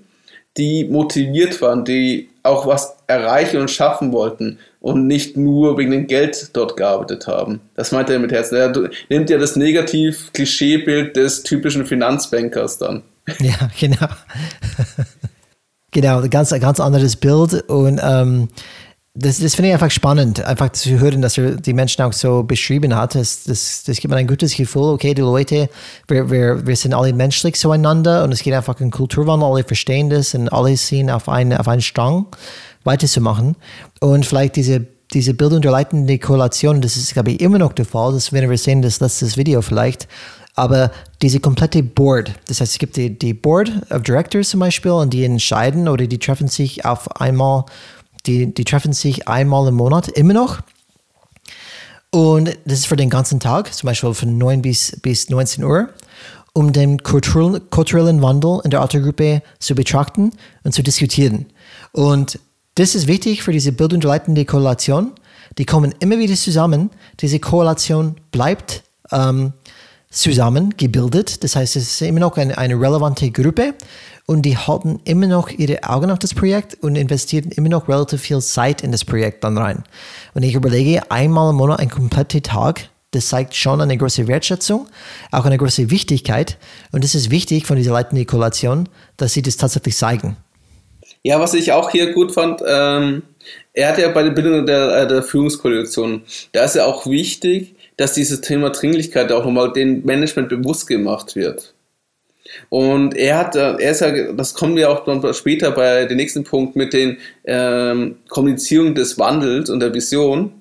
die motiviert waren, die auch was erreichen und schaffen wollten und nicht nur wegen dem Geld dort gearbeitet haben. Das meint er mit Herzen. Er nimmt ja das Negativ-Klischeebild des typischen Finanzbankers dann. Ja, genau. *laughs* genau, ganz, ganz anderes Bild und ähm, das, das finde ich einfach spannend, einfach zu hören, dass er die Menschen auch so beschrieben hat. Das, das, das gibt mir ein gutes Gefühl, okay, die Leute, wir, wir, wir sind alle menschlich zueinander und es geht einfach um Kulturwandel, alle verstehen das und alle sehen auf, eine, auf einen Strang weiterzumachen. Und vielleicht diese, diese leitenden Koalition, das ist, glaube ich, immer noch der Fall, das werden wir sehen, das letzte Video vielleicht, aber diese komplette Board, das heißt, es gibt die, die Board of Directors zum Beispiel und die entscheiden oder die treffen sich auf einmal die, die treffen sich einmal im Monat immer noch. Und das ist für den ganzen Tag, zum Beispiel von 9 bis, bis 19 Uhr, um den kulturellen Wandel in der Autogruppe zu betrachten und zu diskutieren. Und das ist wichtig für diese bildungsleitende Koalition. Die kommen immer wieder zusammen. Diese Koalition bleibt ähm, zusammen gebildet. Das heißt, es ist immer noch eine, eine relevante Gruppe und die halten immer noch ihre Augen auf das Projekt und investieren immer noch relativ viel Zeit in das Projekt dann rein. Und ich überlege, einmal im Monat ein kompletter Tag, das zeigt schon eine große Wertschätzung, auch eine große Wichtigkeit. Und es ist wichtig von dieser leitenden Koalition, dass sie das tatsächlich zeigen. Ja, was ich auch hier gut fand, ähm, er hat ja bei der Bildung der, äh, der Führungskoalition, da ist ja auch wichtig, dass dieses Thema Dringlichkeit auch nochmal dem Management bewusst gemacht wird. Und er hat, er ist ja, das kommen wir auch dann später bei dem nächsten Punkt mit den ähm, Kommunizierung des Wandels und der Vision.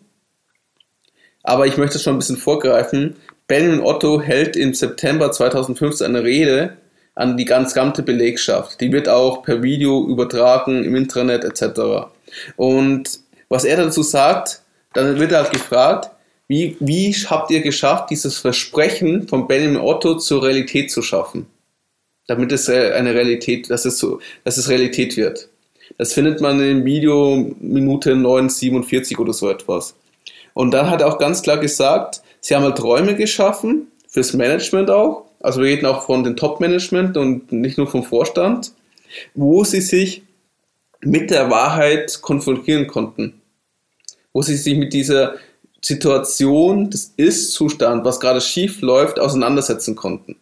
Aber ich möchte schon ein bisschen vorgreifen. Benjamin Otto hält im September 2015 eine Rede an die ganz gesamte Belegschaft. Die wird auch per Video übertragen im Intranet etc. Und was er dazu sagt, dann wird er halt gefragt, wie, wie habt ihr geschafft, dieses Versprechen von Benjamin Otto zur Realität zu schaffen? damit es äh, eine Realität, dass es so, dass es Realität wird. Das findet man im Video Minute 9,47 oder so etwas. Und dann hat er auch ganz klar gesagt, sie haben halt Räume geschaffen, fürs Management auch, also wir reden auch von dem Top-Management und nicht nur vom Vorstand, wo sie sich mit der Wahrheit konfrontieren konnten. Wo sie sich mit dieser Situation des Ist-Zustand, was gerade schief läuft, auseinandersetzen konnten.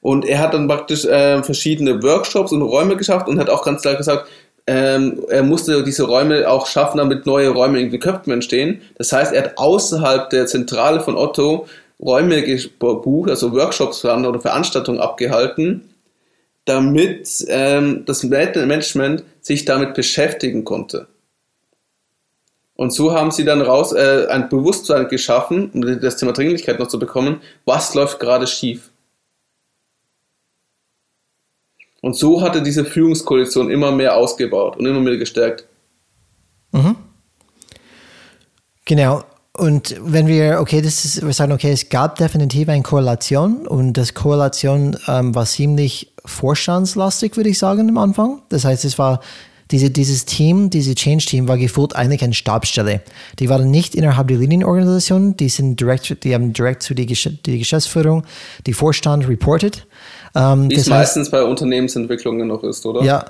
Und er hat dann praktisch äh, verschiedene Workshops und Räume geschafft und hat auch ganz klar gesagt, ähm, er musste diese Räume auch schaffen, damit neue Räume in den Köpfen entstehen. Das heißt, er hat außerhalb der Zentrale von Otto Räume gebucht, also Workshops oder Veranstaltungen abgehalten, damit ähm, das Management sich damit beschäftigen konnte. Und so haben sie dann raus äh, ein Bewusstsein geschaffen, um das Thema Dringlichkeit noch zu bekommen, was läuft gerade schief. Und so hatte diese Führungskoalition immer mehr ausgebaut und immer mehr gestärkt. Mhm. Genau. Und wenn wir, okay, das ist, wir sagen, okay, es gab definitiv eine Korrelation und das Korrelation ähm, war ziemlich vorstandslastig, würde ich sagen, am Anfang. Das heißt, es war diese, dieses Team, diese Change-Team war gefühlt eigentlich eine Stabsstelle. Die waren nicht innerhalb der Linienorganisation, die sind direkt, die haben direkt zu die, die Geschäftsführung, die Vorstand reported. Ähm, Wie es meistens bei Unternehmensentwicklungen noch ist, oder? Ja,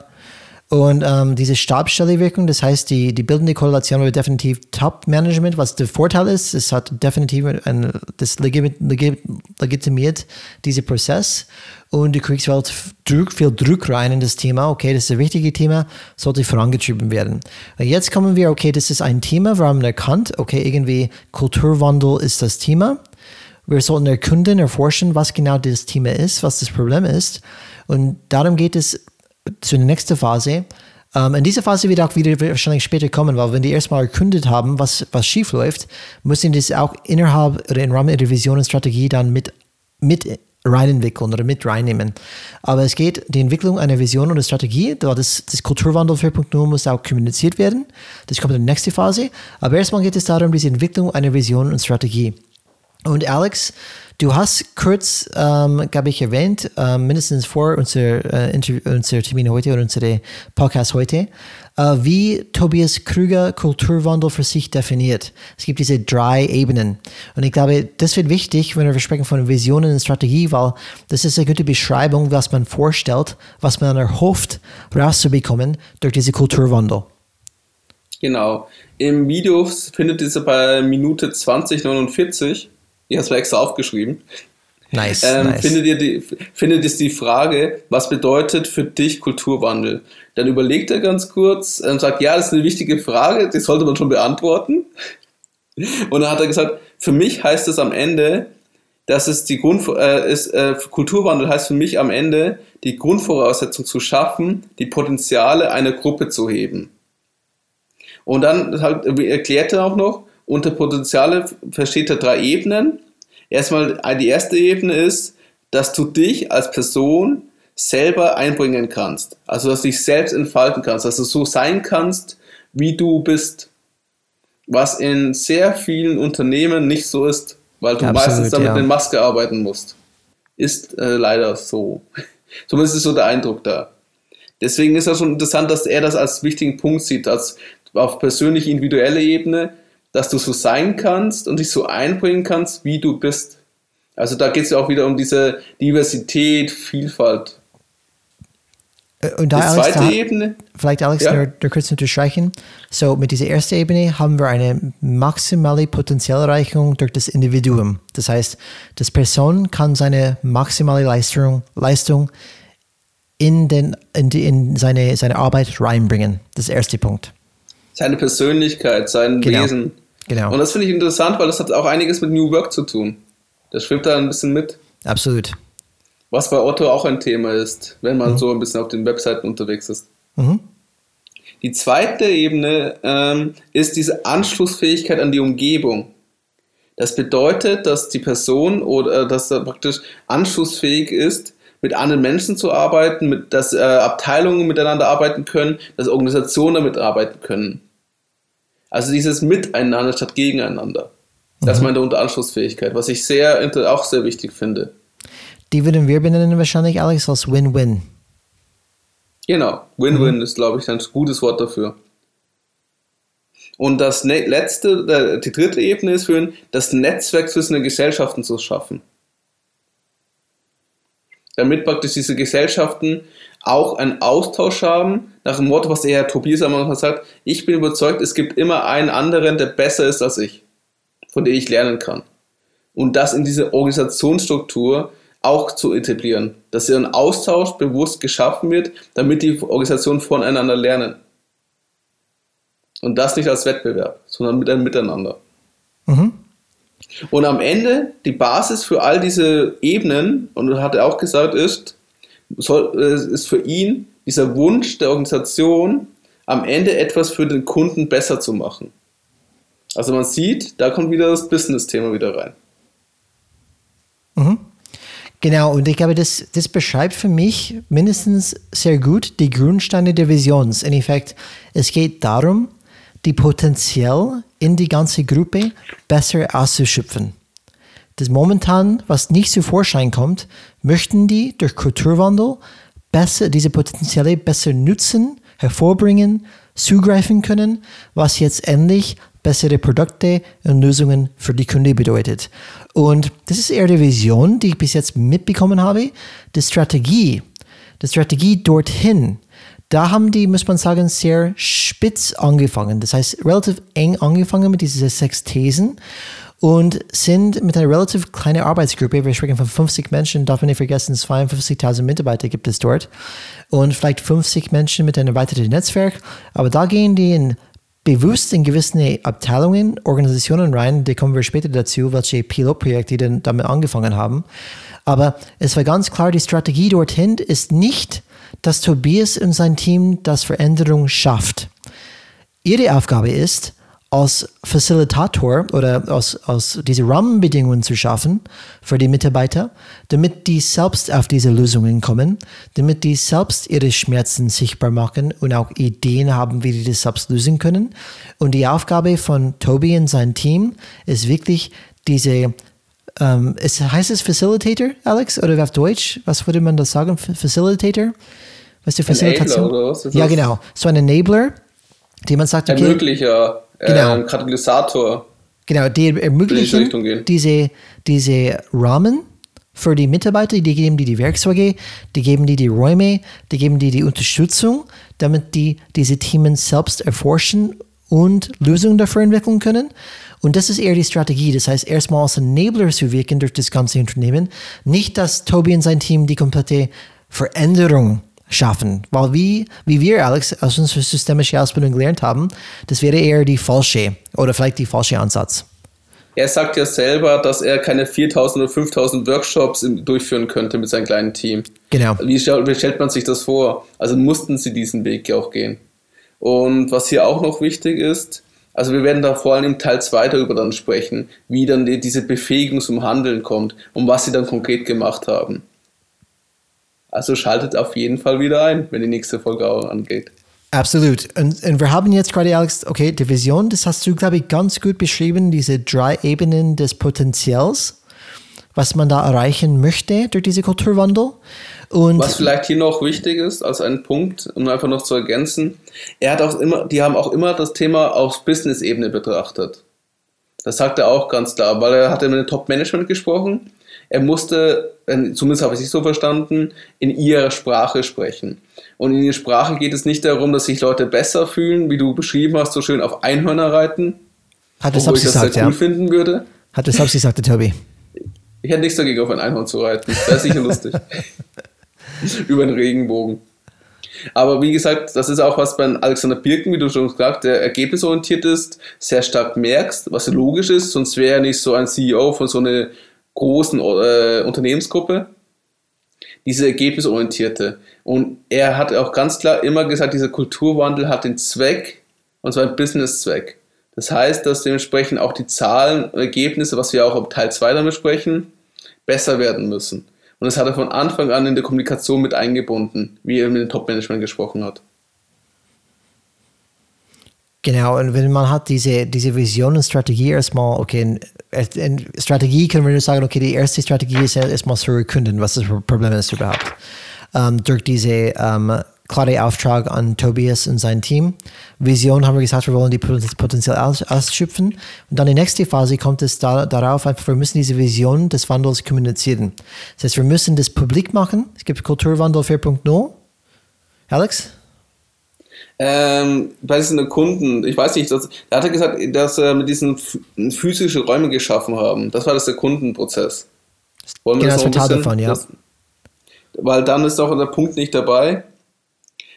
und ähm, diese Stabsstelle-Wirkung, das heißt, die, die bildende Korrelation wird definitiv Top-Management, was der Vorteil ist, es hat definitiv ein, das legitimiert diesen Prozess und du kriegst halt Druck, viel Druck rein in das Thema, okay, das ist ein wichtiges Thema, sollte vorangetrieben werden. Und jetzt kommen wir, okay, das ist ein Thema, wir haben erkannt, okay, irgendwie Kulturwandel ist das Thema. Wir sollten erkunden, erforschen, was genau das Thema ist, was das Problem ist. Und darum geht es zu der nächsten Phase. Ähm, in dieser Phase wird auch wieder wahrscheinlich später kommen, weil wenn die erstmal erkundet haben, was, was schief läuft, müssen die das auch innerhalb oder im Rahmen der Vision und Strategie dann mit, mit reinentwickeln oder mit reinnehmen. Aber es geht die Entwicklung einer Vision oder Strategie, das, das Kulturwandel 4.0 muss auch kommuniziert werden. Das kommt in der nächsten Phase. Aber erstmal geht es darum, diese Entwicklung einer Vision und Strategie. Und Alex, Du hast kurz, ähm, glaube ich, erwähnt, ähm, mindestens vor unser, äh, unser Termin heute oder unser Podcast heute, äh, wie Tobias Krüger Kulturwandel für sich definiert. Es gibt diese drei Ebenen. Und ich glaube, das wird wichtig, wenn wir sprechen von Visionen und Strategie, weil das ist eine gute Beschreibung, was man vorstellt, was man erhofft, rauszubekommen durch diese Kulturwandel. Genau. Im Video findet sie bei Minute 2049 ich habe es extra aufgeschrieben. Nice, ähm, nice. Findet, ihr die, findet es die Frage, was bedeutet für dich Kulturwandel? Dann überlegt er ganz kurz und sagt, ja, das ist eine wichtige Frage, die sollte man schon beantworten. Und dann hat er gesagt, für mich heißt es am Ende, dass es die Grund, äh, ist, äh, Kulturwandel heißt für mich am Ende, die Grundvoraussetzung zu schaffen, die Potenziale einer Gruppe zu heben. Und dann halt, erklärt er auch noch, unter Potenziale versteht er drei Ebenen. Erstmal die erste Ebene ist, dass du dich als Person selber einbringen kannst. Also dass du dich selbst entfalten kannst, dass du so sein kannst, wie du bist. Was in sehr vielen Unternehmen nicht so ist, weil du Absolut, meistens damit ja. in Maske arbeiten musst. Ist äh, leider so. *laughs* Zumindest ist so der Eindruck da. Deswegen ist es schon interessant, dass er das als wichtigen Punkt sieht, als auf persönlich individuelle Ebene, dass du so sein kannst und dich so einbringen kannst, wie du bist. Also da geht es ja auch wieder um diese Diversität, Vielfalt. Äh, und da, die Alex, zweite da, Ebene. Vielleicht, Alex, ja. nur, nur kurz unterstreichen. So, mit dieser ersten Ebene haben wir eine maximale Potenzielerreichung durch das Individuum. Das heißt, das Person kann seine maximale Leistung, Leistung in, den, in, die, in seine, seine Arbeit reinbringen. Das ist der erste Punkt. Seine Persönlichkeit, sein genau. Wesen. Genau. Und das finde ich interessant, weil das hat auch einiges mit New Work zu tun. Das schwimmt da ein bisschen mit. Absolut. Was bei Otto auch ein Thema ist, wenn man mhm. so ein bisschen auf den Webseiten unterwegs ist. Mhm. Die zweite Ebene ähm, ist diese Anschlussfähigkeit an die Umgebung. Das bedeutet, dass die Person oder äh, dass er praktisch anschlussfähig ist, mit anderen Menschen zu arbeiten, mit, dass äh, Abteilungen miteinander arbeiten können, dass Organisationen damit arbeiten können. Also dieses Miteinander statt Gegeneinander. Das ist mhm. meine Unteranschlussfähigkeit, was ich sehr, auch sehr wichtig finde. Die würden wir benennen wahrscheinlich, Alex, als Win-Win. Genau, Win-Win mhm. ist, glaube ich, ein gutes Wort dafür. Und das ne-, letzte, die dritte Ebene ist für ihn, das Netzwerk zwischen den Gesellschaften zu schaffen. Damit praktisch diese Gesellschaften auch einen Austausch haben, nach dem Motto, was der Herr Tobias einmal sagt, ich bin überzeugt, es gibt immer einen anderen, der besser ist als ich, von dem ich lernen kann. Und das in diese Organisationsstruktur auch zu etablieren, dass hier ein Austausch bewusst geschaffen wird, damit die Organisationen voneinander lernen. Und das nicht als Wettbewerb, sondern mit einem Miteinander. Mhm. Und am Ende, die Basis für all diese Ebenen, und hat er auch gesagt, ist, soll, äh, ist für ihn dieser Wunsch der Organisation, am Ende etwas für den Kunden besser zu machen. Also man sieht, da kommt wieder das Business-Thema wieder rein. Mhm. Genau, und ich glaube, das, das beschreibt für mich mindestens sehr gut die Grundsteine der Visions. In Effekt, es geht darum, die potenziell in die ganze Gruppe besser auszuschöpfen. Das momentan, was nicht zu Vorschein kommt, möchten die durch Kulturwandel besser, diese Potenziale besser nutzen, hervorbringen, zugreifen können, was jetzt endlich bessere Produkte und Lösungen für die Kunde bedeutet. Und das ist eher die Vision, die ich bis jetzt mitbekommen habe. Die Strategie, die Strategie dorthin, da haben die, muss man sagen, sehr spitz angefangen. Das heißt, relativ eng angefangen mit diesen sechs Thesen und sind mit einer relativ kleinen Arbeitsgruppe, wir sprechen von 50 Menschen, darf man nicht vergessen, 52.000 Mitarbeiter gibt es dort und vielleicht 50 Menschen mit einem weiteren Netzwerk, aber da gehen die in bewusst in gewisse Abteilungen, Organisationen rein, da kommen wir später dazu, welche Pilotprojekte denn damit angefangen haben. Aber es war ganz klar, die Strategie dorthin ist nicht, dass Tobias und sein Team das Veränderung schafft. Ihre Aufgabe ist, als Facilitator oder aus, aus diese Rahmenbedingungen zu schaffen für die Mitarbeiter, damit die selbst auf diese Lösungen kommen, damit die selbst ihre Schmerzen sichtbar machen und auch Ideen haben, wie die das selbst lösen können. Und die Aufgabe von Toby und seinem Team ist wirklich diese ähm, ist, heißt es Facilitator, Alex? Oder auf Deutsch? Was würde man da sagen? Facilitator? Was ist die Facilitation? Enabler, oder was ja, genau. So ein Enabler, die man sagt, okay. Ermöglicher genau. äh, Katalysator. Genau, die ermöglichen diese, diese Rahmen für die Mitarbeiter, die geben die die Werkzeuge, die geben die die Räume, die geben die die Unterstützung, damit die diese Themen selbst erforschen und Lösungen dafür entwickeln können. Und das ist eher die Strategie. Das heißt, erstmal als Enabler zu wirken durch das ganze Unternehmen. Nicht, dass Tobi und sein Team die komplette Veränderung schaffen. Weil wie, wie wir, Alex, aus unserer systemischen Ausbildung gelernt haben, das wäre eher die falsche oder vielleicht die falsche Ansatz. Er sagt ja selber, dass er keine 4000 oder 5000 Workshops durchführen könnte mit seinem kleinen Team. Genau. Wie, wie stellt man sich das vor? Also mussten sie diesen Weg ja auch gehen. Und was hier auch noch wichtig ist, also wir werden da vor allem im Teil 2 darüber dann sprechen, wie dann die, diese Befähigung zum Handeln kommt und was sie dann konkret gemacht haben. Also schaltet auf jeden Fall wieder ein, wenn die nächste Folge auch angeht. Absolut. Und, und wir haben jetzt gerade, Alex, okay, die Vision, das hast du, glaube ich, ganz gut beschrieben, diese drei Ebenen des Potenzials, was man da erreichen möchte durch diese Kulturwandel. Und was vielleicht hier noch wichtig ist, als ein Punkt, um einfach noch zu ergänzen, er hat auch immer, die haben auch immer das Thema auf Business-Ebene betrachtet. Das sagt er auch ganz klar, weil er hat ja mit dem Top-Management gesprochen er musste, zumindest habe ich es so verstanden, in ihrer Sprache sprechen. Und in ihrer Sprache geht es nicht darum, dass sich Leute besser fühlen, wie du beschrieben hast, so schön auf Einhörner reiten. Hat es ich das sehr cool ja. finden würde. Hat es gesagt, der Tobi. Ich hätte nichts dagegen, auf ein Einhorn zu reiten. Das ist sicher lustig. *laughs* Über den Regenbogen. Aber wie gesagt, das ist auch was bei Alexander Birken, wie du schon gesagt hast, der ergebnisorientiert ist, sehr stark merkst, was logisch ist, sonst wäre er nicht so ein CEO von so einer großen äh, Unternehmensgruppe, diese ergebnisorientierte. Und er hat auch ganz klar immer gesagt, dieser Kulturwandel hat den Zweck, und zwar einen Business-Zweck. Das heißt, dass dementsprechend auch die Zahlen und Ergebnisse, was wir auch im Teil 2 dann besprechen, besser werden müssen. Und das hat er von Anfang an in der Kommunikation mit eingebunden, wie er mit dem Top-Management gesprochen hat. Genau, und wenn man hat diese, diese Vision und Strategie erstmal, okay, in Strategie können wir nur sagen, okay, die erste Strategie ist erstmal zu erkunden, was das Problem ist überhaupt. Ähm, durch diese ähm, klare Auftrag an Tobias und sein Team. Vision haben wir gesagt, wir wollen die Potenzial aus, ausschöpfen. Und dann die nächste Phase kommt es da, darauf, einfach, wir müssen diese Vision des Wandels kommunizieren. Das heißt, wir müssen das publik machen. Es gibt Kulturwandel 4.0. Alex? ähm, bei diesen Kunden, ich weiß nicht, das, da hat er gesagt, dass er mit diesen physischen Räume geschaffen haben. Das war das der Kundenprozess. Wollen wir genau, das, das davon, ja. Das, weil dann ist auch der Punkt nicht dabei.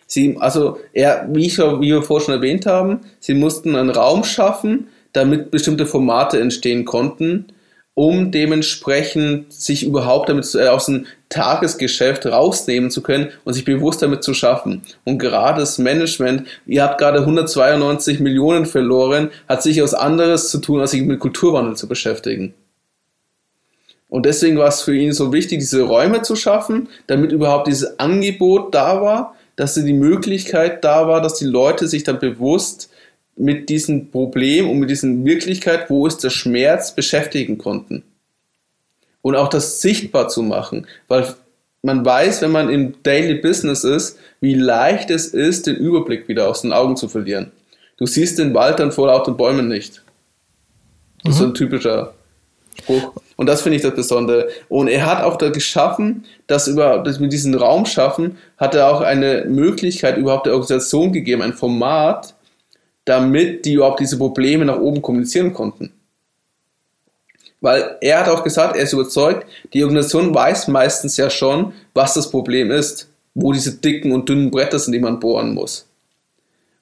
Sie, also, er, wie, ich, wie wir vorhin schon erwähnt haben, sie mussten einen Raum schaffen, damit bestimmte Formate entstehen konnten um dementsprechend sich überhaupt damit äh, aus dem Tagesgeschäft rausnehmen zu können und sich bewusst damit zu schaffen. Und gerade das Management, ihr habt gerade 192 Millionen verloren, hat sich aus anderes zu tun, als sich mit Kulturwandel zu beschäftigen. Und deswegen war es für ihn so wichtig, diese Räume zu schaffen, damit überhaupt dieses Angebot da war, dass die Möglichkeit da war, dass die Leute sich dann bewusst mit diesem Problem und mit dieser Wirklichkeit, wo ist der Schmerz, beschäftigen konnten. Und auch das sichtbar zu machen, weil man weiß, wenn man im Daily Business ist, wie leicht es ist, den Überblick wieder aus den Augen zu verlieren. Du siehst den Wald dann vor lauter Bäumen nicht. Das mhm. ist so ein mhm. typischer Spruch. Und das finde ich das Besondere. Und er hat auch da geschaffen, dass über dass mit diesem Raum schaffen, hat er auch eine Möglichkeit überhaupt der Organisation gegeben, ein Format, damit die überhaupt diese Probleme nach oben kommunizieren konnten. Weil er hat auch gesagt, er ist überzeugt, die Organisation weiß meistens ja schon, was das Problem ist, wo diese dicken und dünnen Bretter sind, die man bohren muss.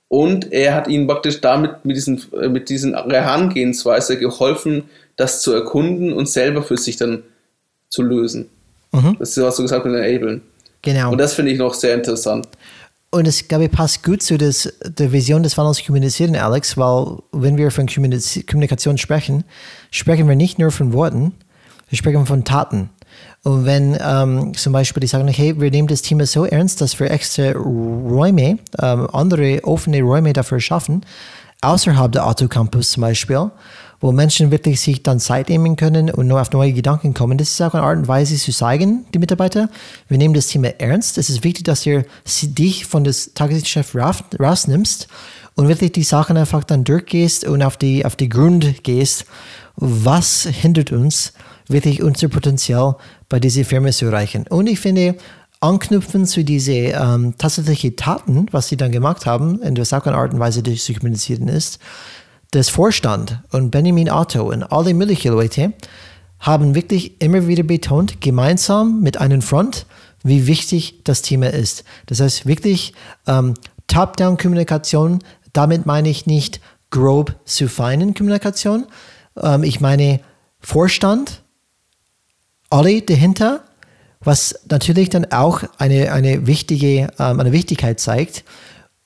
Und er hat ihnen praktisch damit mit diesen, äh, mit diesen Herangehensweise geholfen, das zu erkunden und selber für sich dann zu lösen. Mhm. Das ist, was du gesagt hast mit Enablen. Genau. Und das finde ich noch sehr interessant. Und es, glaube ich, passt gut zu des, der Vision des Wandels kommunizieren, Alex, weil wenn wir von Kommunikation sprechen, sprechen wir nicht nur von Worten, wir sprechen von Taten. Und wenn ähm, zum Beispiel die sagen, hey, wir nehmen das Thema so ernst, dass wir extra Räume, ähm, andere offene Räume dafür schaffen, außerhalb der Autocampus zum Beispiel, wo Menschen wirklich sich dann Zeit nehmen können und nur auf neue Gedanken kommen. Das ist auch eine Art und Weise zu zeigen, die Mitarbeiter, wir nehmen das Thema ernst. Es ist wichtig, dass ihr dich von das Tagesgeschäft rausnimmst und wirklich die Sachen einfach dann durchgehst und auf die, auf die Grund gehst. Was hindert uns, wirklich unser Potenzial bei dieser Firma zu erreichen? Und ich finde, anknüpfen zu diese ähm, tatsächlichen Taten, was sie dann gemacht haben, in der auch eine Art und Weise, die zu kommunizieren ist, das Vorstand und Benjamin Otto und alle möglichen Leute haben wirklich immer wieder betont, gemeinsam mit einem Front, wie wichtig das Thema ist. Das heißt wirklich ähm, Top-Down-Kommunikation, damit meine ich nicht grob zu feinen Kommunikation. Ähm, ich meine Vorstand, alle dahinter, was natürlich dann auch eine, eine wichtige, ähm, eine Wichtigkeit zeigt.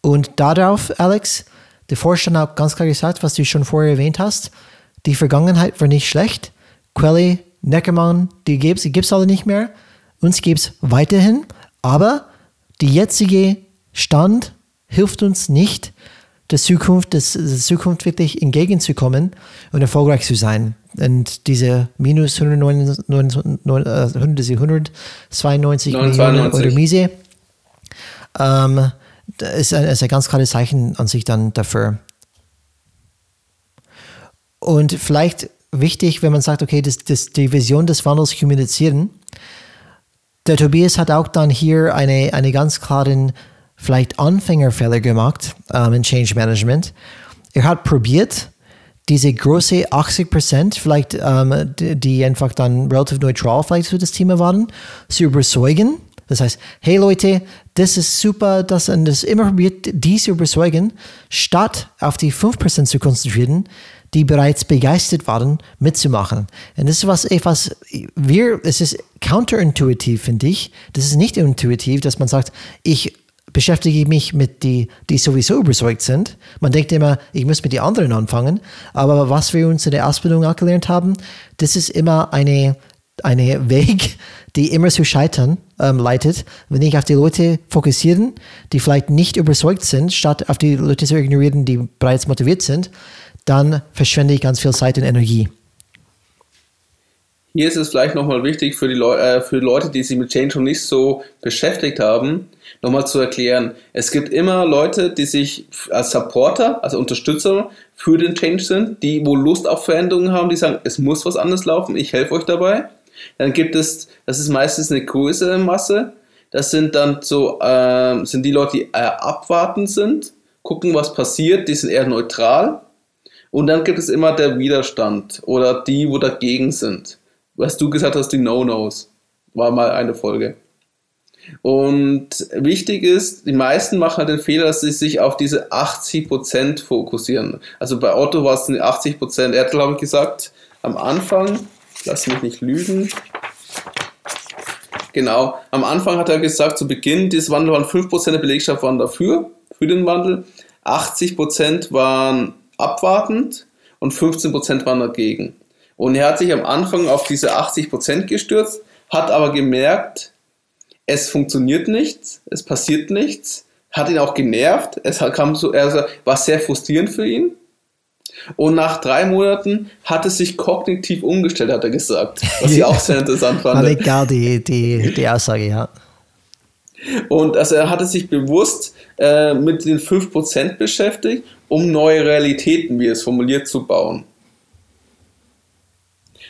Und darauf, Alex, der Vorstand hat ganz klar gesagt, was du schon vorher erwähnt hast. Die Vergangenheit war nicht schlecht. Quelle, Neckermann, die gibt es alle nicht mehr. Uns gibt es weiterhin. Aber die jetzige Stand hilft uns nicht, der Zukunft, des, der Zukunft wirklich entgegenzukommen und erfolgreich zu sein. Und diese minus 192 Millionen Euro Miese, ähm, das ist ein, ist ein ganz klares Zeichen an sich dann dafür. Und vielleicht wichtig, wenn man sagt, okay, das, das, die Vision des Wandels kommunizieren. Der Tobias hat auch dann hier eine, eine ganz klaren, vielleicht Anfängerfehler gemacht ähm, in Change Management. Er hat probiert, diese große 80 Prozent, vielleicht, ähm, die, die einfach dann relativ neutral vielleicht für das Thema waren, zu überzeugen, das heißt, hey Leute, das ist super, dass man das immer probiert, dies zu überzeugen, statt auf die 5% zu konzentrieren, die bereits begeistert waren, mitzumachen. Und das ist was, etwas, wir, es ist counterintuitiv, finde ich. Das ist nicht intuitiv, dass man sagt, ich beschäftige mich mit die, die sowieso überzeugt sind. Man denkt immer, ich muss mit den anderen anfangen. Aber was wir uns in der Ausbildung auch gelernt haben, das ist immer eine, eine Weg, die immer zu Scheitern ähm, leitet, wenn ich auf die Leute fokussieren, die vielleicht nicht überzeugt sind, statt auf die Leute zu ignorieren, die bereits motiviert sind, dann verschwende ich ganz viel Zeit und Energie. Hier ist es vielleicht nochmal wichtig für die, äh, für Leute, die sich mit Change noch nicht so beschäftigt haben, nochmal zu erklären. Es gibt immer Leute, die sich als Supporter, also Unterstützer für den Change sind, die wo Lust auf Veränderungen haben, die sagen, es muss was anderes laufen, ich helfe euch dabei. Dann gibt es, das ist meistens eine größere Masse. Das sind dann so, äh, sind die Leute, die eher abwartend sind, gucken, was passiert, die sind eher neutral. Und dann gibt es immer der Widerstand oder die, wo dagegen sind. Was du gesagt hast, die No-Nos, war mal eine Folge. Und wichtig ist, die meisten machen halt den Fehler, dass sie sich auf diese 80% fokussieren. Also bei Otto war es 80%, er hat glaube ich gesagt, am Anfang lass mich nicht lügen. Genau, am Anfang hat er gesagt, zu Beginn dieses Wandel waren 5% der Belegschaft waren dafür, für den Wandel, 80% waren abwartend und 15% waren dagegen. Und er hat sich am Anfang auf diese 80% gestürzt, hat aber gemerkt, es funktioniert nichts, es passiert nichts, hat ihn auch genervt, es kam so, er war sehr frustrierend für ihn. Und nach drei Monaten hat es sich kognitiv umgestellt, hat er gesagt. Was ich auch sehr *laughs* interessant fand. War egal die, die, die Aussage, ja. Und also er hatte sich bewusst äh, mit den 5% beschäftigt, um neue Realitäten, wie er es formuliert, zu bauen.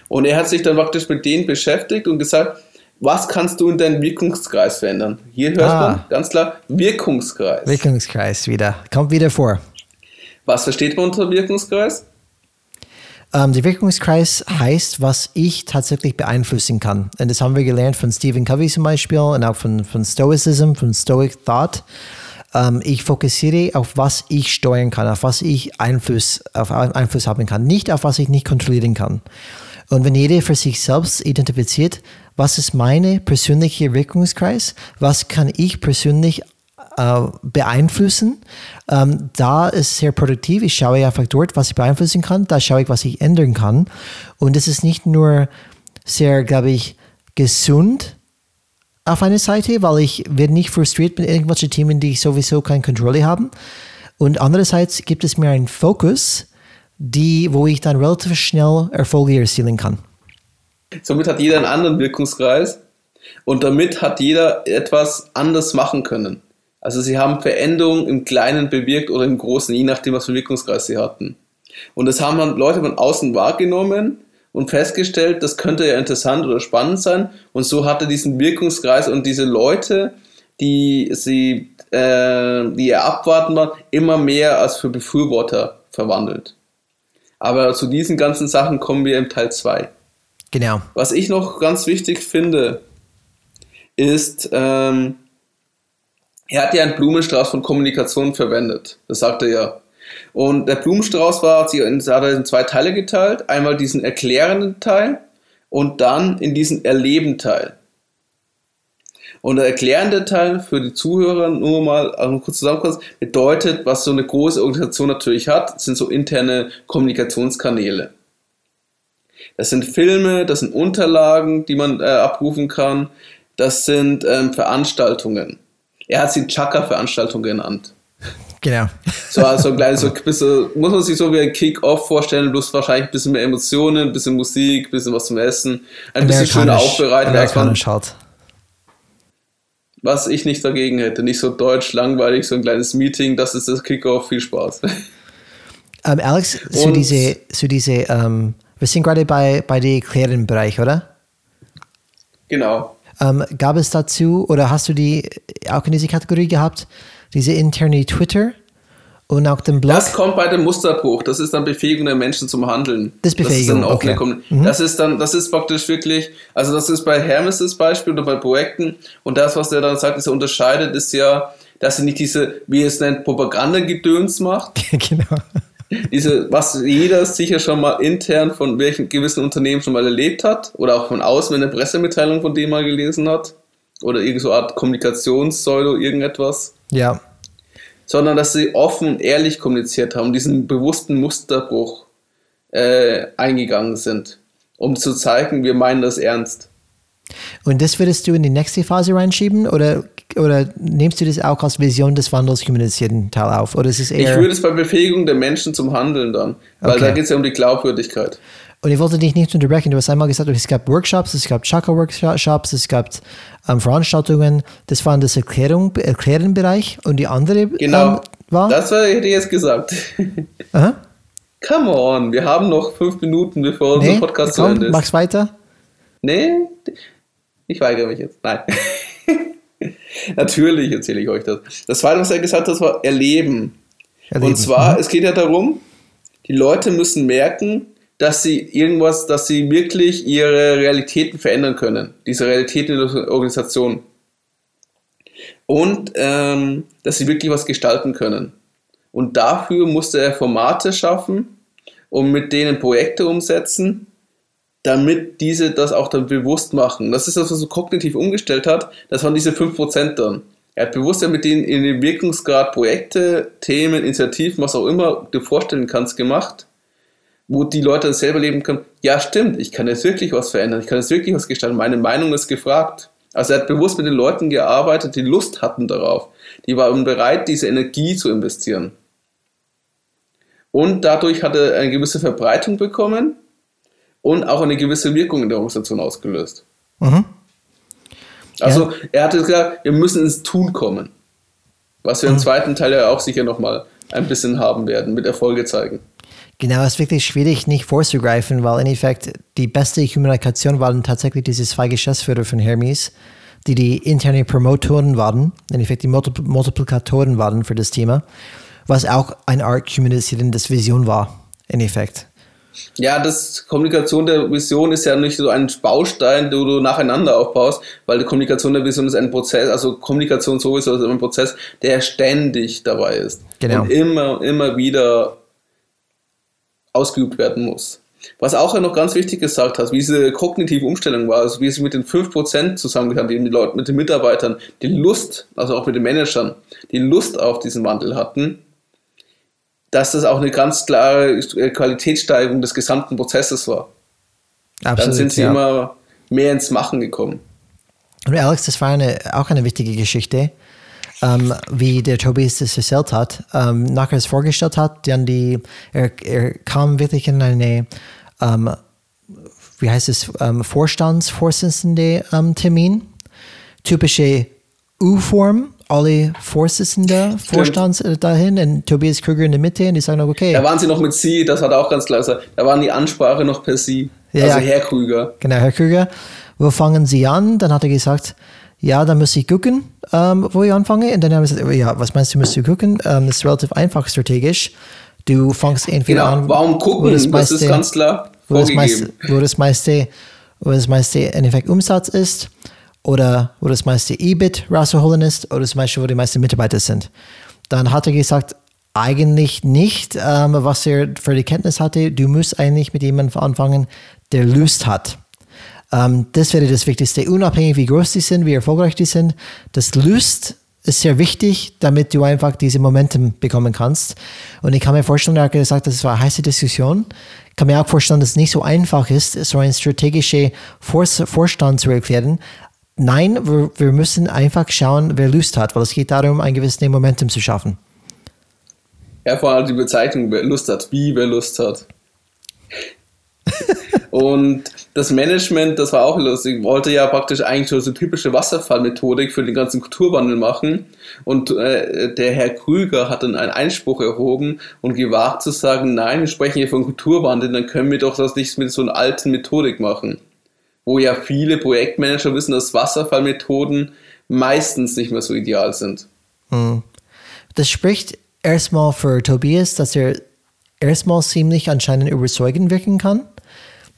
Und er hat sich dann praktisch mit denen beschäftigt und gesagt, was kannst du in deinem Wirkungskreis verändern? Hier hört ah. man ganz klar Wirkungskreis. Wirkungskreis wieder. Kommt wieder vor. Was versteht man unter Wirkungskreis? Ähm, der Wirkungskreis heißt, was ich tatsächlich beeinflussen kann. Und das haben wir gelernt von Stephen Covey zum Beispiel und auch von, von Stoicism, von Stoic Thought. Ähm, ich fokussiere auf was ich steuern kann, auf was ich Einfluss, auf Einfluss haben kann, nicht auf was ich nicht kontrollieren kann. Und wenn jeder für sich selbst identifiziert, was ist meine persönliche Wirkungskreis, was kann ich persönlich äh, beeinflussen. Ähm, da ist es sehr produktiv. Ich schaue einfach dort, was ich beeinflussen kann. Da schaue ich, was ich ändern kann. Und es ist nicht nur sehr, glaube ich, gesund auf einer Seite, weil ich werde nicht frustriert mit irgendwelchen Themen, die ich sowieso keine Kontrolle haben. Und andererseits gibt es mir einen Fokus, die, wo ich dann relativ schnell Erfolge erzielen kann. Somit hat jeder einen anderen Wirkungskreis und damit hat jeder etwas anders machen können. Also sie haben Veränderungen im Kleinen bewirkt oder im Großen, je nachdem, was für Wirkungskreis sie hatten. Und das haben dann Leute von außen wahrgenommen und festgestellt, das könnte ja interessant oder spannend sein. Und so hatte diesen Wirkungskreis und diese Leute, die sie, äh, die er abwarten waren, immer mehr als für Befürworter verwandelt. Aber zu diesen ganzen Sachen kommen wir im Teil 2. Genau. Was ich noch ganz wichtig finde, ist, ähm, er hat ja einen Blumenstrauß von Kommunikation verwendet. Das sagt er ja. Und der Blumenstrauß war, hat er in zwei Teile geteilt. Einmal diesen erklärenden Teil und dann in diesen erlebenden Teil. Und der erklärende Teil für die Zuhörer, nur mal also kurz zusammenfassen, bedeutet, was so eine große Organisation natürlich hat, sind so interne Kommunikationskanäle. Das sind Filme, das sind Unterlagen, die man äh, abrufen kann, das sind ähm, Veranstaltungen. Er hat sie Chaka-Veranstaltung genannt. Genau. So, also ein kleines, so, bisschen, muss man sich so wie ein Kick-Off vorstellen, bloß wahrscheinlich ein bisschen mehr Emotionen, ein bisschen Musik, ein bisschen was zum Essen, ein bisschen schöner aufbereitet. Amerikanisch halt. Was ich nicht dagegen hätte, nicht so deutsch, langweilig, so ein kleines Meeting, das ist das Kick-Off, viel Spaß. Ähm, Alex, zu diese, zu diese ähm, wir sind gerade bei, bei dem erklärenden Bereich, oder? Genau. Ähm, gab es dazu oder hast du die auch in diese Kategorie gehabt, diese interne Twitter und auch den Blog? Das kommt bei dem Musterbruch. Das ist dann Befähigung der Menschen zum Handeln. Das ist Befähigung. Das ist, okay. mhm. das ist dann, das ist praktisch wirklich, also das ist bei Hermes das Beispiel oder bei Projekten und das, was der dann sagt, ist er unterscheidet, ist ja, dass er nicht diese, wie es nennt, Propagandagedöns macht. *laughs* genau diese, was jeder sicher schon mal intern von welchen gewissen Unternehmen schon mal erlebt hat oder auch von außen, wenn eine Pressemitteilung von dem mal gelesen hat oder irgendeine so Art Kommunikationssäule, irgendetwas. Ja. Sondern, dass sie offen und ehrlich kommuniziert haben, diesen bewussten Musterbruch äh, eingegangen sind, um zu zeigen, wir meinen das ernst. Und das würdest du in die nächste Phase reinschieben oder oder nimmst du das auch als Vision des Wandels kommunizierten Teil auf? Oder ist es eher ich würde es bei Befähigung der Menschen zum Handeln dann, weil okay. da geht es ja um die Glaubwürdigkeit. Und ich wollte dich nicht unterbrechen. Du hast einmal gesagt, es gab Workshops, es gab Chakra-Workshops, es gab ähm, Veranstaltungen. Das war in das Erklärung, Erklärenbereich. Und die andere genau, ähm, war? Das war, hätte ich jetzt gesagt. *laughs* Aha. Come on, wir haben noch fünf Minuten, bevor nee, unser Podcast komm, zu Ende ist. Mach's weiter. Nee, ich weigere mich jetzt. Nein. *laughs* *laughs* Natürlich erzähle ich euch das. Das zweite, was er gesagt hat, war Erleben. erleben. Und zwar, mhm. es geht ja darum, die Leute müssen merken, dass sie irgendwas, dass sie wirklich ihre Realitäten verändern können. Diese Realitäten in der Organisation. Und ähm, dass sie wirklich was gestalten können. Und dafür musste er Formate schaffen und mit denen Projekte umsetzen, damit diese das auch dann bewusst machen. Das ist das, was er so kognitiv umgestellt hat. Das waren diese 5% dann. Er hat bewusst ja mit denen in den Wirkungsgrad Projekte, Themen, Initiativen, was auch immer du vorstellen kannst, gemacht, wo die Leute dann selber leben können. Ja, stimmt, ich kann jetzt wirklich was verändern, ich kann jetzt wirklich was gestalten. Meine Meinung ist gefragt. Also er hat bewusst mit den Leuten gearbeitet, die Lust hatten darauf. Die waren bereit, diese Energie zu investieren. Und dadurch hat er eine gewisse Verbreitung bekommen und auch eine gewisse Wirkung in der Organisation ausgelöst. Mhm. Also ja. er hatte gesagt, wir müssen ins Tun kommen. Was wir mhm. im zweiten Teil ja auch sicher nochmal ein bisschen haben werden, mit Erfolge zeigen. Genau, es ist wirklich schwierig, nicht vorzugreifen, weil im Endeffekt die beste Kommunikation waren tatsächlich diese zwei Geschäftsführer von Hermes, die die internen Promotoren waren, im Endeffekt die Multiplikatoren waren für das Thema, was auch eine Art kommunizierendes Vision war, im Endeffekt. Ja, das Kommunikation der Vision ist ja nicht so ein Baustein, den du nacheinander aufbaust, weil die Kommunikation der Vision ist ein Prozess, also Kommunikation sowieso ist ein Prozess, der ständig dabei ist. Genau. Und immer, immer wieder ausgeübt werden muss. Was auch noch ganz wichtig gesagt hast, wie diese kognitive Umstellung war, also wie sie mit den 5% zusammengekommen, die Leute, mit den Mitarbeitern, die Lust, also auch mit den Managern, die Lust auf diesen Wandel hatten, dass das auch eine ganz klare Qualitätssteigerung des gesamten Prozesses war. Absolut, Dann sind sie ja. immer mehr ins Machen gekommen. Und Alex, das war eine, auch eine wichtige Geschichte, ähm, wie der Tobias das erzählt hat. Ähm, nachher es vorgestellt hat, dann die, er, er kam wirklich in eine, ähm, wie heißt es, ähm, Vorstandsvorsitzende ähm, Termin, typische U-Form, alle Vorsitzende, Vorstands äh, dahin und Tobias Krüger in der Mitte und die sagen auch, okay. Da waren sie noch mit Sie, das hat auch ganz klar gesagt. Da waren die Ansprache noch per Sie. Ja, also Herr Krüger. Genau, Herr Krüger. Wo fangen Sie an? Dann hat er gesagt, ja, dann muss ich gucken, ähm, wo ich anfange. Und dann haben wir gesagt, ja, was meinst du, musst du gucken? Ähm, das ist relativ einfach strategisch. Du fängst entweder genau. an. Warum gucken? Das, meiste, das ist ganz klar. Wo das, meiste, wo das meiste, wo das meiste im Endeffekt Umsatz ist oder wo das meiste EBIT rauszuholen ist oder zum Beispiel, wo die meisten Mitarbeiter sind. Dann hat er gesagt, eigentlich nicht, ähm, was er für die Kenntnis hatte. Du musst eigentlich mit jemandem anfangen, der Lust hat. Ähm, das wäre das Wichtigste, unabhängig wie groß die sind, wie erfolgreich die sind. Das Lust ist sehr wichtig, damit du einfach diese Momentum bekommen kannst. Und ich kann mir vorstellen, er hat gesagt, das war eine heiße Diskussion. Ich kann mir auch vorstellen, dass es nicht so einfach ist, so einen strategischen Vorstand zu erklären. Nein, wir, wir müssen einfach schauen, wer Lust hat, weil es geht darum, ein gewisses Momentum zu schaffen. Ja, vor allem die Bezeichnung, wer Lust hat, wie wer Lust hat. *laughs* und das Management, das war auch lustig, wollte ja praktisch eigentlich so eine typische Wasserfallmethodik für den ganzen Kulturwandel machen. Und äh, der Herr Krüger hat dann einen Einspruch erhoben und gewagt zu sagen, nein, wir sprechen hier von Kulturwandel, dann können wir doch das nicht mit so einer alten Methodik machen wo ja viele Projektmanager wissen, dass Wasserfallmethoden meistens nicht mehr so ideal sind. Hm. Das spricht erstmal für Tobias, dass er erstmal ziemlich anscheinend überzeugend wirken kann,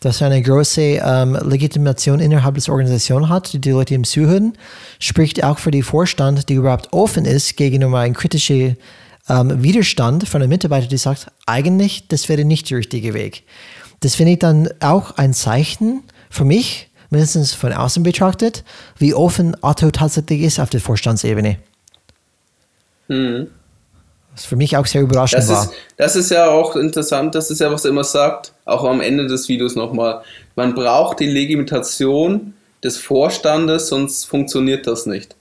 dass er eine große ähm, Legitimation innerhalb des Organisations hat, die die Leute ihm zuhören, spricht auch für den Vorstand, die überhaupt offen ist gegenüber einem kritischen ähm, Widerstand von einem Mitarbeiter, die sagt, eigentlich, das wäre nicht der richtige Weg. Das finde ich dann auch ein Zeichen, für mich, mindestens von außen betrachtet, wie offen Otto tatsächlich ist auf der Vorstandsebene. Mhm. Was für mich auch sehr überraschend das war. Ist, das ist ja auch interessant, das ist ja, was er immer sagt, auch am Ende des Videos nochmal. Man braucht die Legitimation des Vorstandes, sonst funktioniert das nicht.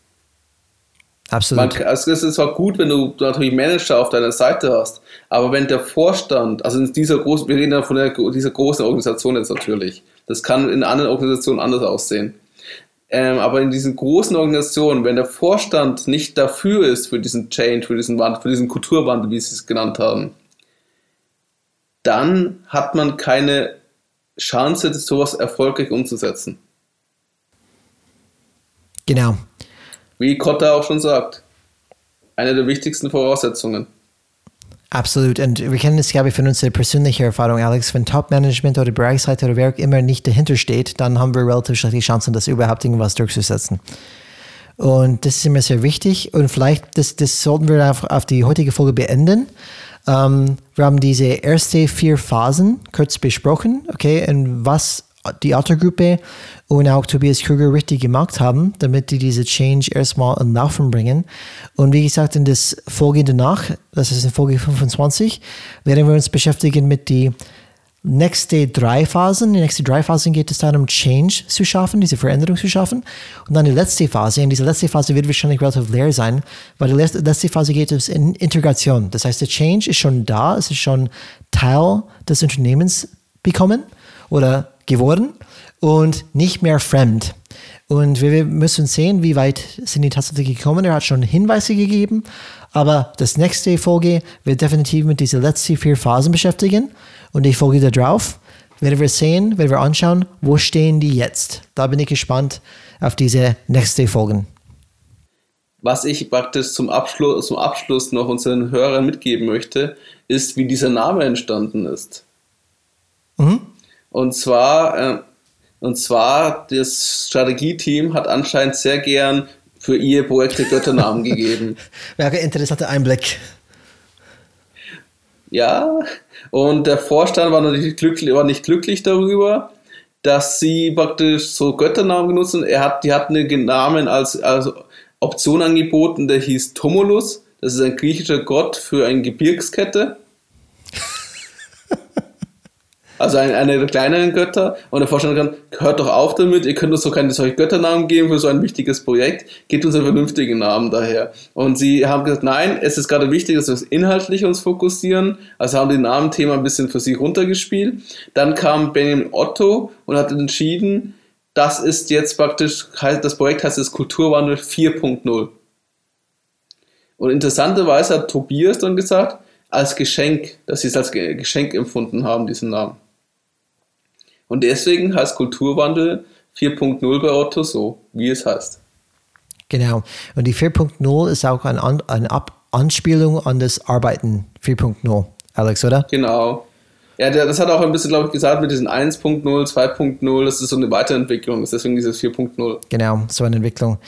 Absolut. Man, also es ist zwar gut, wenn du natürlich Manager auf deiner Seite hast, aber wenn der Vorstand, also in dieser großen, wir reden ja von der, dieser großen Organisation jetzt natürlich, das kann in anderen Organisationen anders aussehen. Ähm, aber in diesen großen Organisationen, wenn der Vorstand nicht dafür ist für diesen Change, für diesen Wandel, für diesen Kulturwandel, wie sie es genannt haben, dann hat man keine Chance, sowas erfolgreich umzusetzen. Genau. Wie Kotta auch schon sagt, eine der wichtigsten Voraussetzungen. Absolut. Und wir kennen es, glaube ich, von unserer persönlichen Erfahrung, Alex. Wenn Top-Management oder Bereichsleiter oder wer auch immer nicht dahinter steht, dann haben wir relativ schlechte Chancen, das überhaupt irgendwas durchzusetzen. Und das ist immer sehr wichtig. Und vielleicht, das, das sollten wir auf, auf die heutige Folge beenden. Ähm, wir haben diese ersten vier Phasen kurz besprochen, okay, und was die Otto-Gruppe und auch Tobias Krüger richtig gemacht haben, damit die diese Change erstmal in Laufen bringen. Und wie gesagt, in das Folge danach, das ist in Folge 25, werden wir uns beschäftigen mit die nächste drei Phasen. Die nächste drei Phasen geht es dann um Change zu schaffen, diese Veränderung zu schaffen. Und dann die letzte Phase. Und diese letzte Phase wird wahrscheinlich relativ leer sein, weil die letzte Phase geht es in Integration. Das heißt, der Change ist schon da, es ist schon Teil des Unternehmens bekommen oder geworden und nicht mehr fremd. Und wir müssen sehen, wie weit sind die tatsächlich gekommen. Er hat schon Hinweise gegeben, aber das nächste Folge wird definitiv mit diesen letzten vier Phasen beschäftigen. Und die Folge darauf werden wir sehen, werden wir anschauen, wo stehen die jetzt. Da bin ich gespannt auf diese nächste Folgen. Was ich praktisch zum Abschluss, zum Abschluss noch unseren Hörern mitgeben möchte, ist, wie dieser Name entstanden ist. Mhm. Und zwar, äh, und zwar, das Strategieteam hat anscheinend sehr gern für ihr Projekte Götternamen gegeben. *laughs* Wäre ein interessanter Einblick. Ja, und der Vorstand war natürlich glücklich, war nicht glücklich darüber, dass sie praktisch so Götternamen benutzen. Er hat, die hatten einen Namen als, als Option angeboten, der hieß Tomulus. Das ist ein griechischer Gott für eine Gebirgskette. Also eine, eine der kleineren Götter. Und der Vorstand kann, hört doch auf damit, ihr könnt uns doch keine solche Götternamen geben für so ein wichtiges Projekt. Gebt uns einen vernünftigen Namen daher. Und sie haben gesagt, nein, es ist gerade wichtig, dass wir uns inhaltlich uns fokussieren. Also haben die Namenthema ein bisschen für sie runtergespielt. Dann kam Benjamin Otto und hat entschieden, das ist jetzt praktisch, das Projekt heißt jetzt Kulturwandel 4.0. Und interessanterweise hat Tobias dann gesagt, als Geschenk, dass sie es als Geschenk empfunden haben, diesen Namen. Und deswegen heißt Kulturwandel 4.0 bei Otto so, wie es heißt. Genau. Und die 4.0 ist auch eine, eine Anspielung an das Arbeiten 4.0, Alex, oder? Genau. Ja, der, das hat auch ein bisschen, glaube ich, gesagt mit diesen 1.0, 2.0, das ist so eine Weiterentwicklung, das ist deswegen dieses 4.0. Genau, so eine Entwicklung.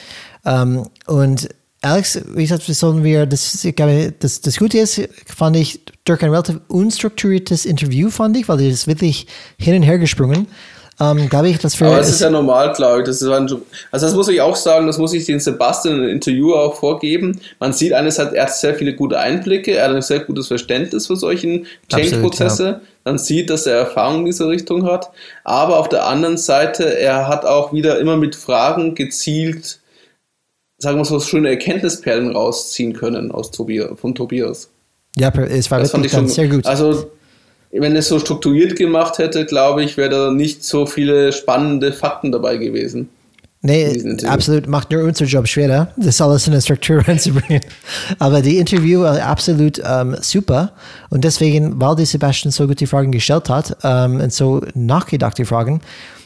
Ähm, und Alex, wie gesagt, sollen wir, das, ich glaube, das, das Gute ist, fand ich, durch ein relativ unstrukturiertes Interview, fand ich, weil die ist wirklich hin und her gesprungen. Ähm, glaube ich, dass wir. Aber das ist ja normal, glaube ich. Das ist ein, also, das muss ich auch sagen, das muss ich den Sebastian im Interview auch vorgeben. Man sieht einerseits, er hat sehr viele gute Einblicke, er hat ein sehr gutes Verständnis für solchen Change-Prozesse. Ja. Man sieht, dass er Erfahrung in dieser Richtung hat. Aber auf der anderen Seite, er hat auch wieder immer mit Fragen gezielt sagen wir so, schöne Erkenntnisperlen rausziehen können aus Tobias, von Tobias. Ja, es war das wirklich schon, sehr gut. Also, wenn es so strukturiert gemacht hätte, glaube ich, wäre da nicht so viele spannende Fakten dabei gewesen. Nee, absolut, macht nur unser Job schwerer, das alles in eine Struktur *laughs* reinzubringen. Aber die Interview war absolut ähm, super und deswegen, weil die Sebastian so gut die Fragen gestellt hat ähm, und so nachgedacht die Fragen,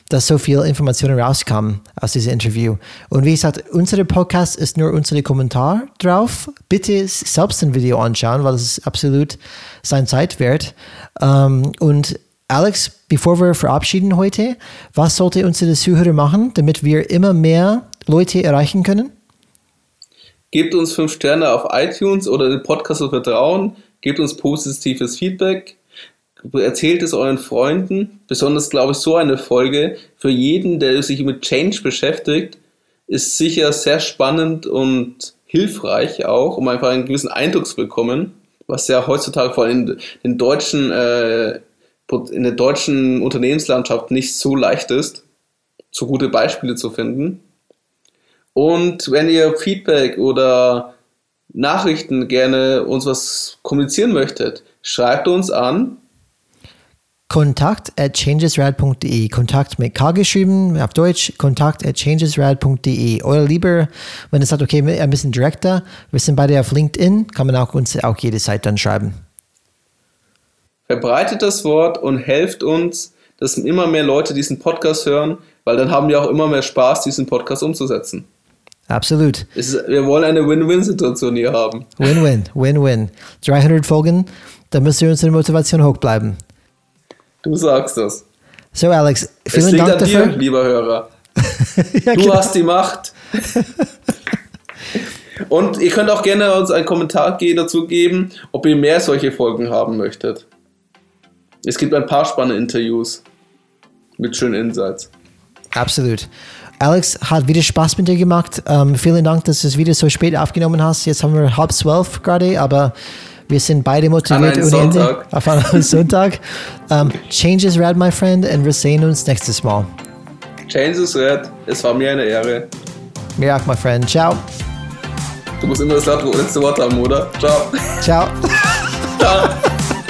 dass so viel Informationen rauskam aus diesem Interview. Und wie gesagt, unser Podcast ist nur unser Kommentar drauf. Bitte selbst ein Video anschauen, weil es ist absolut sein Zeit wert. Um, und Alex, bevor wir verabschieden heute, was sollte unsere Zuhörer machen, damit wir immer mehr Leute erreichen können? Gebt uns fünf Sterne auf iTunes oder den Podcast auf Vertrauen. Gebt uns positives Feedback erzählt es euren Freunden, besonders glaube ich so eine Folge für jeden, der sich mit Change beschäftigt, ist sicher sehr spannend und hilfreich auch, um einfach einen gewissen Eindruck zu bekommen, was ja heutzutage vor allem in den deutschen, äh, in der deutschen Unternehmenslandschaft nicht so leicht ist, so gute Beispiele zu finden. Und wenn ihr Feedback oder Nachrichten gerne uns was kommunizieren möchtet, schreibt uns an Kontakt at changesrad.de. Kontakt mit K geschrieben, auf Deutsch, kontakt at changesrad.de. Oder lieber, wenn es sagt, okay, ein bisschen direkter, wir sind beide auf LinkedIn, kann man auch uns auch jede Zeit dann schreiben. Verbreitet das Wort und helft uns, dass immer mehr Leute diesen Podcast hören, weil dann haben wir auch immer mehr Spaß, diesen Podcast umzusetzen. Absolut. Ist, wir wollen eine Win-Win-Situation hier haben. Win-Win, Win-Win. 300 Folgen, da müsste unsere Motivation hoch bleiben. Du sagst das. So, Alex, vielen es liegt Dank an dafür. dir, lieber Hörer. *laughs* ja, du genau. hast die Macht. *laughs* Und ihr könnt auch gerne uns einen Kommentar dazu geben, ob ihr mehr solche Folgen haben möchtet. Es gibt ein paar spannende Interviews. Mit schönen Insights. Absolut. Alex, hat wieder Spaß mit dir gemacht. Ähm, vielen Dank, dass du es wieder so spät aufgenommen hast. Jetzt haben wir halb zwölf gerade, aber wir sind beide motiviert. An einem Sonntag. Auf einen *laughs* Sonntag. Um, change is red, my friend, und wir sehen uns nächstes Mal. Change is red. Es war mir eine Ehre. Mir auch, my friend. Ciao. Du musst immer das letzte Wort haben, oder? Ciao. Ciao. *laughs* Ciao.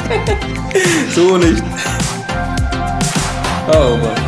*laughs* so nicht. Oh Mann.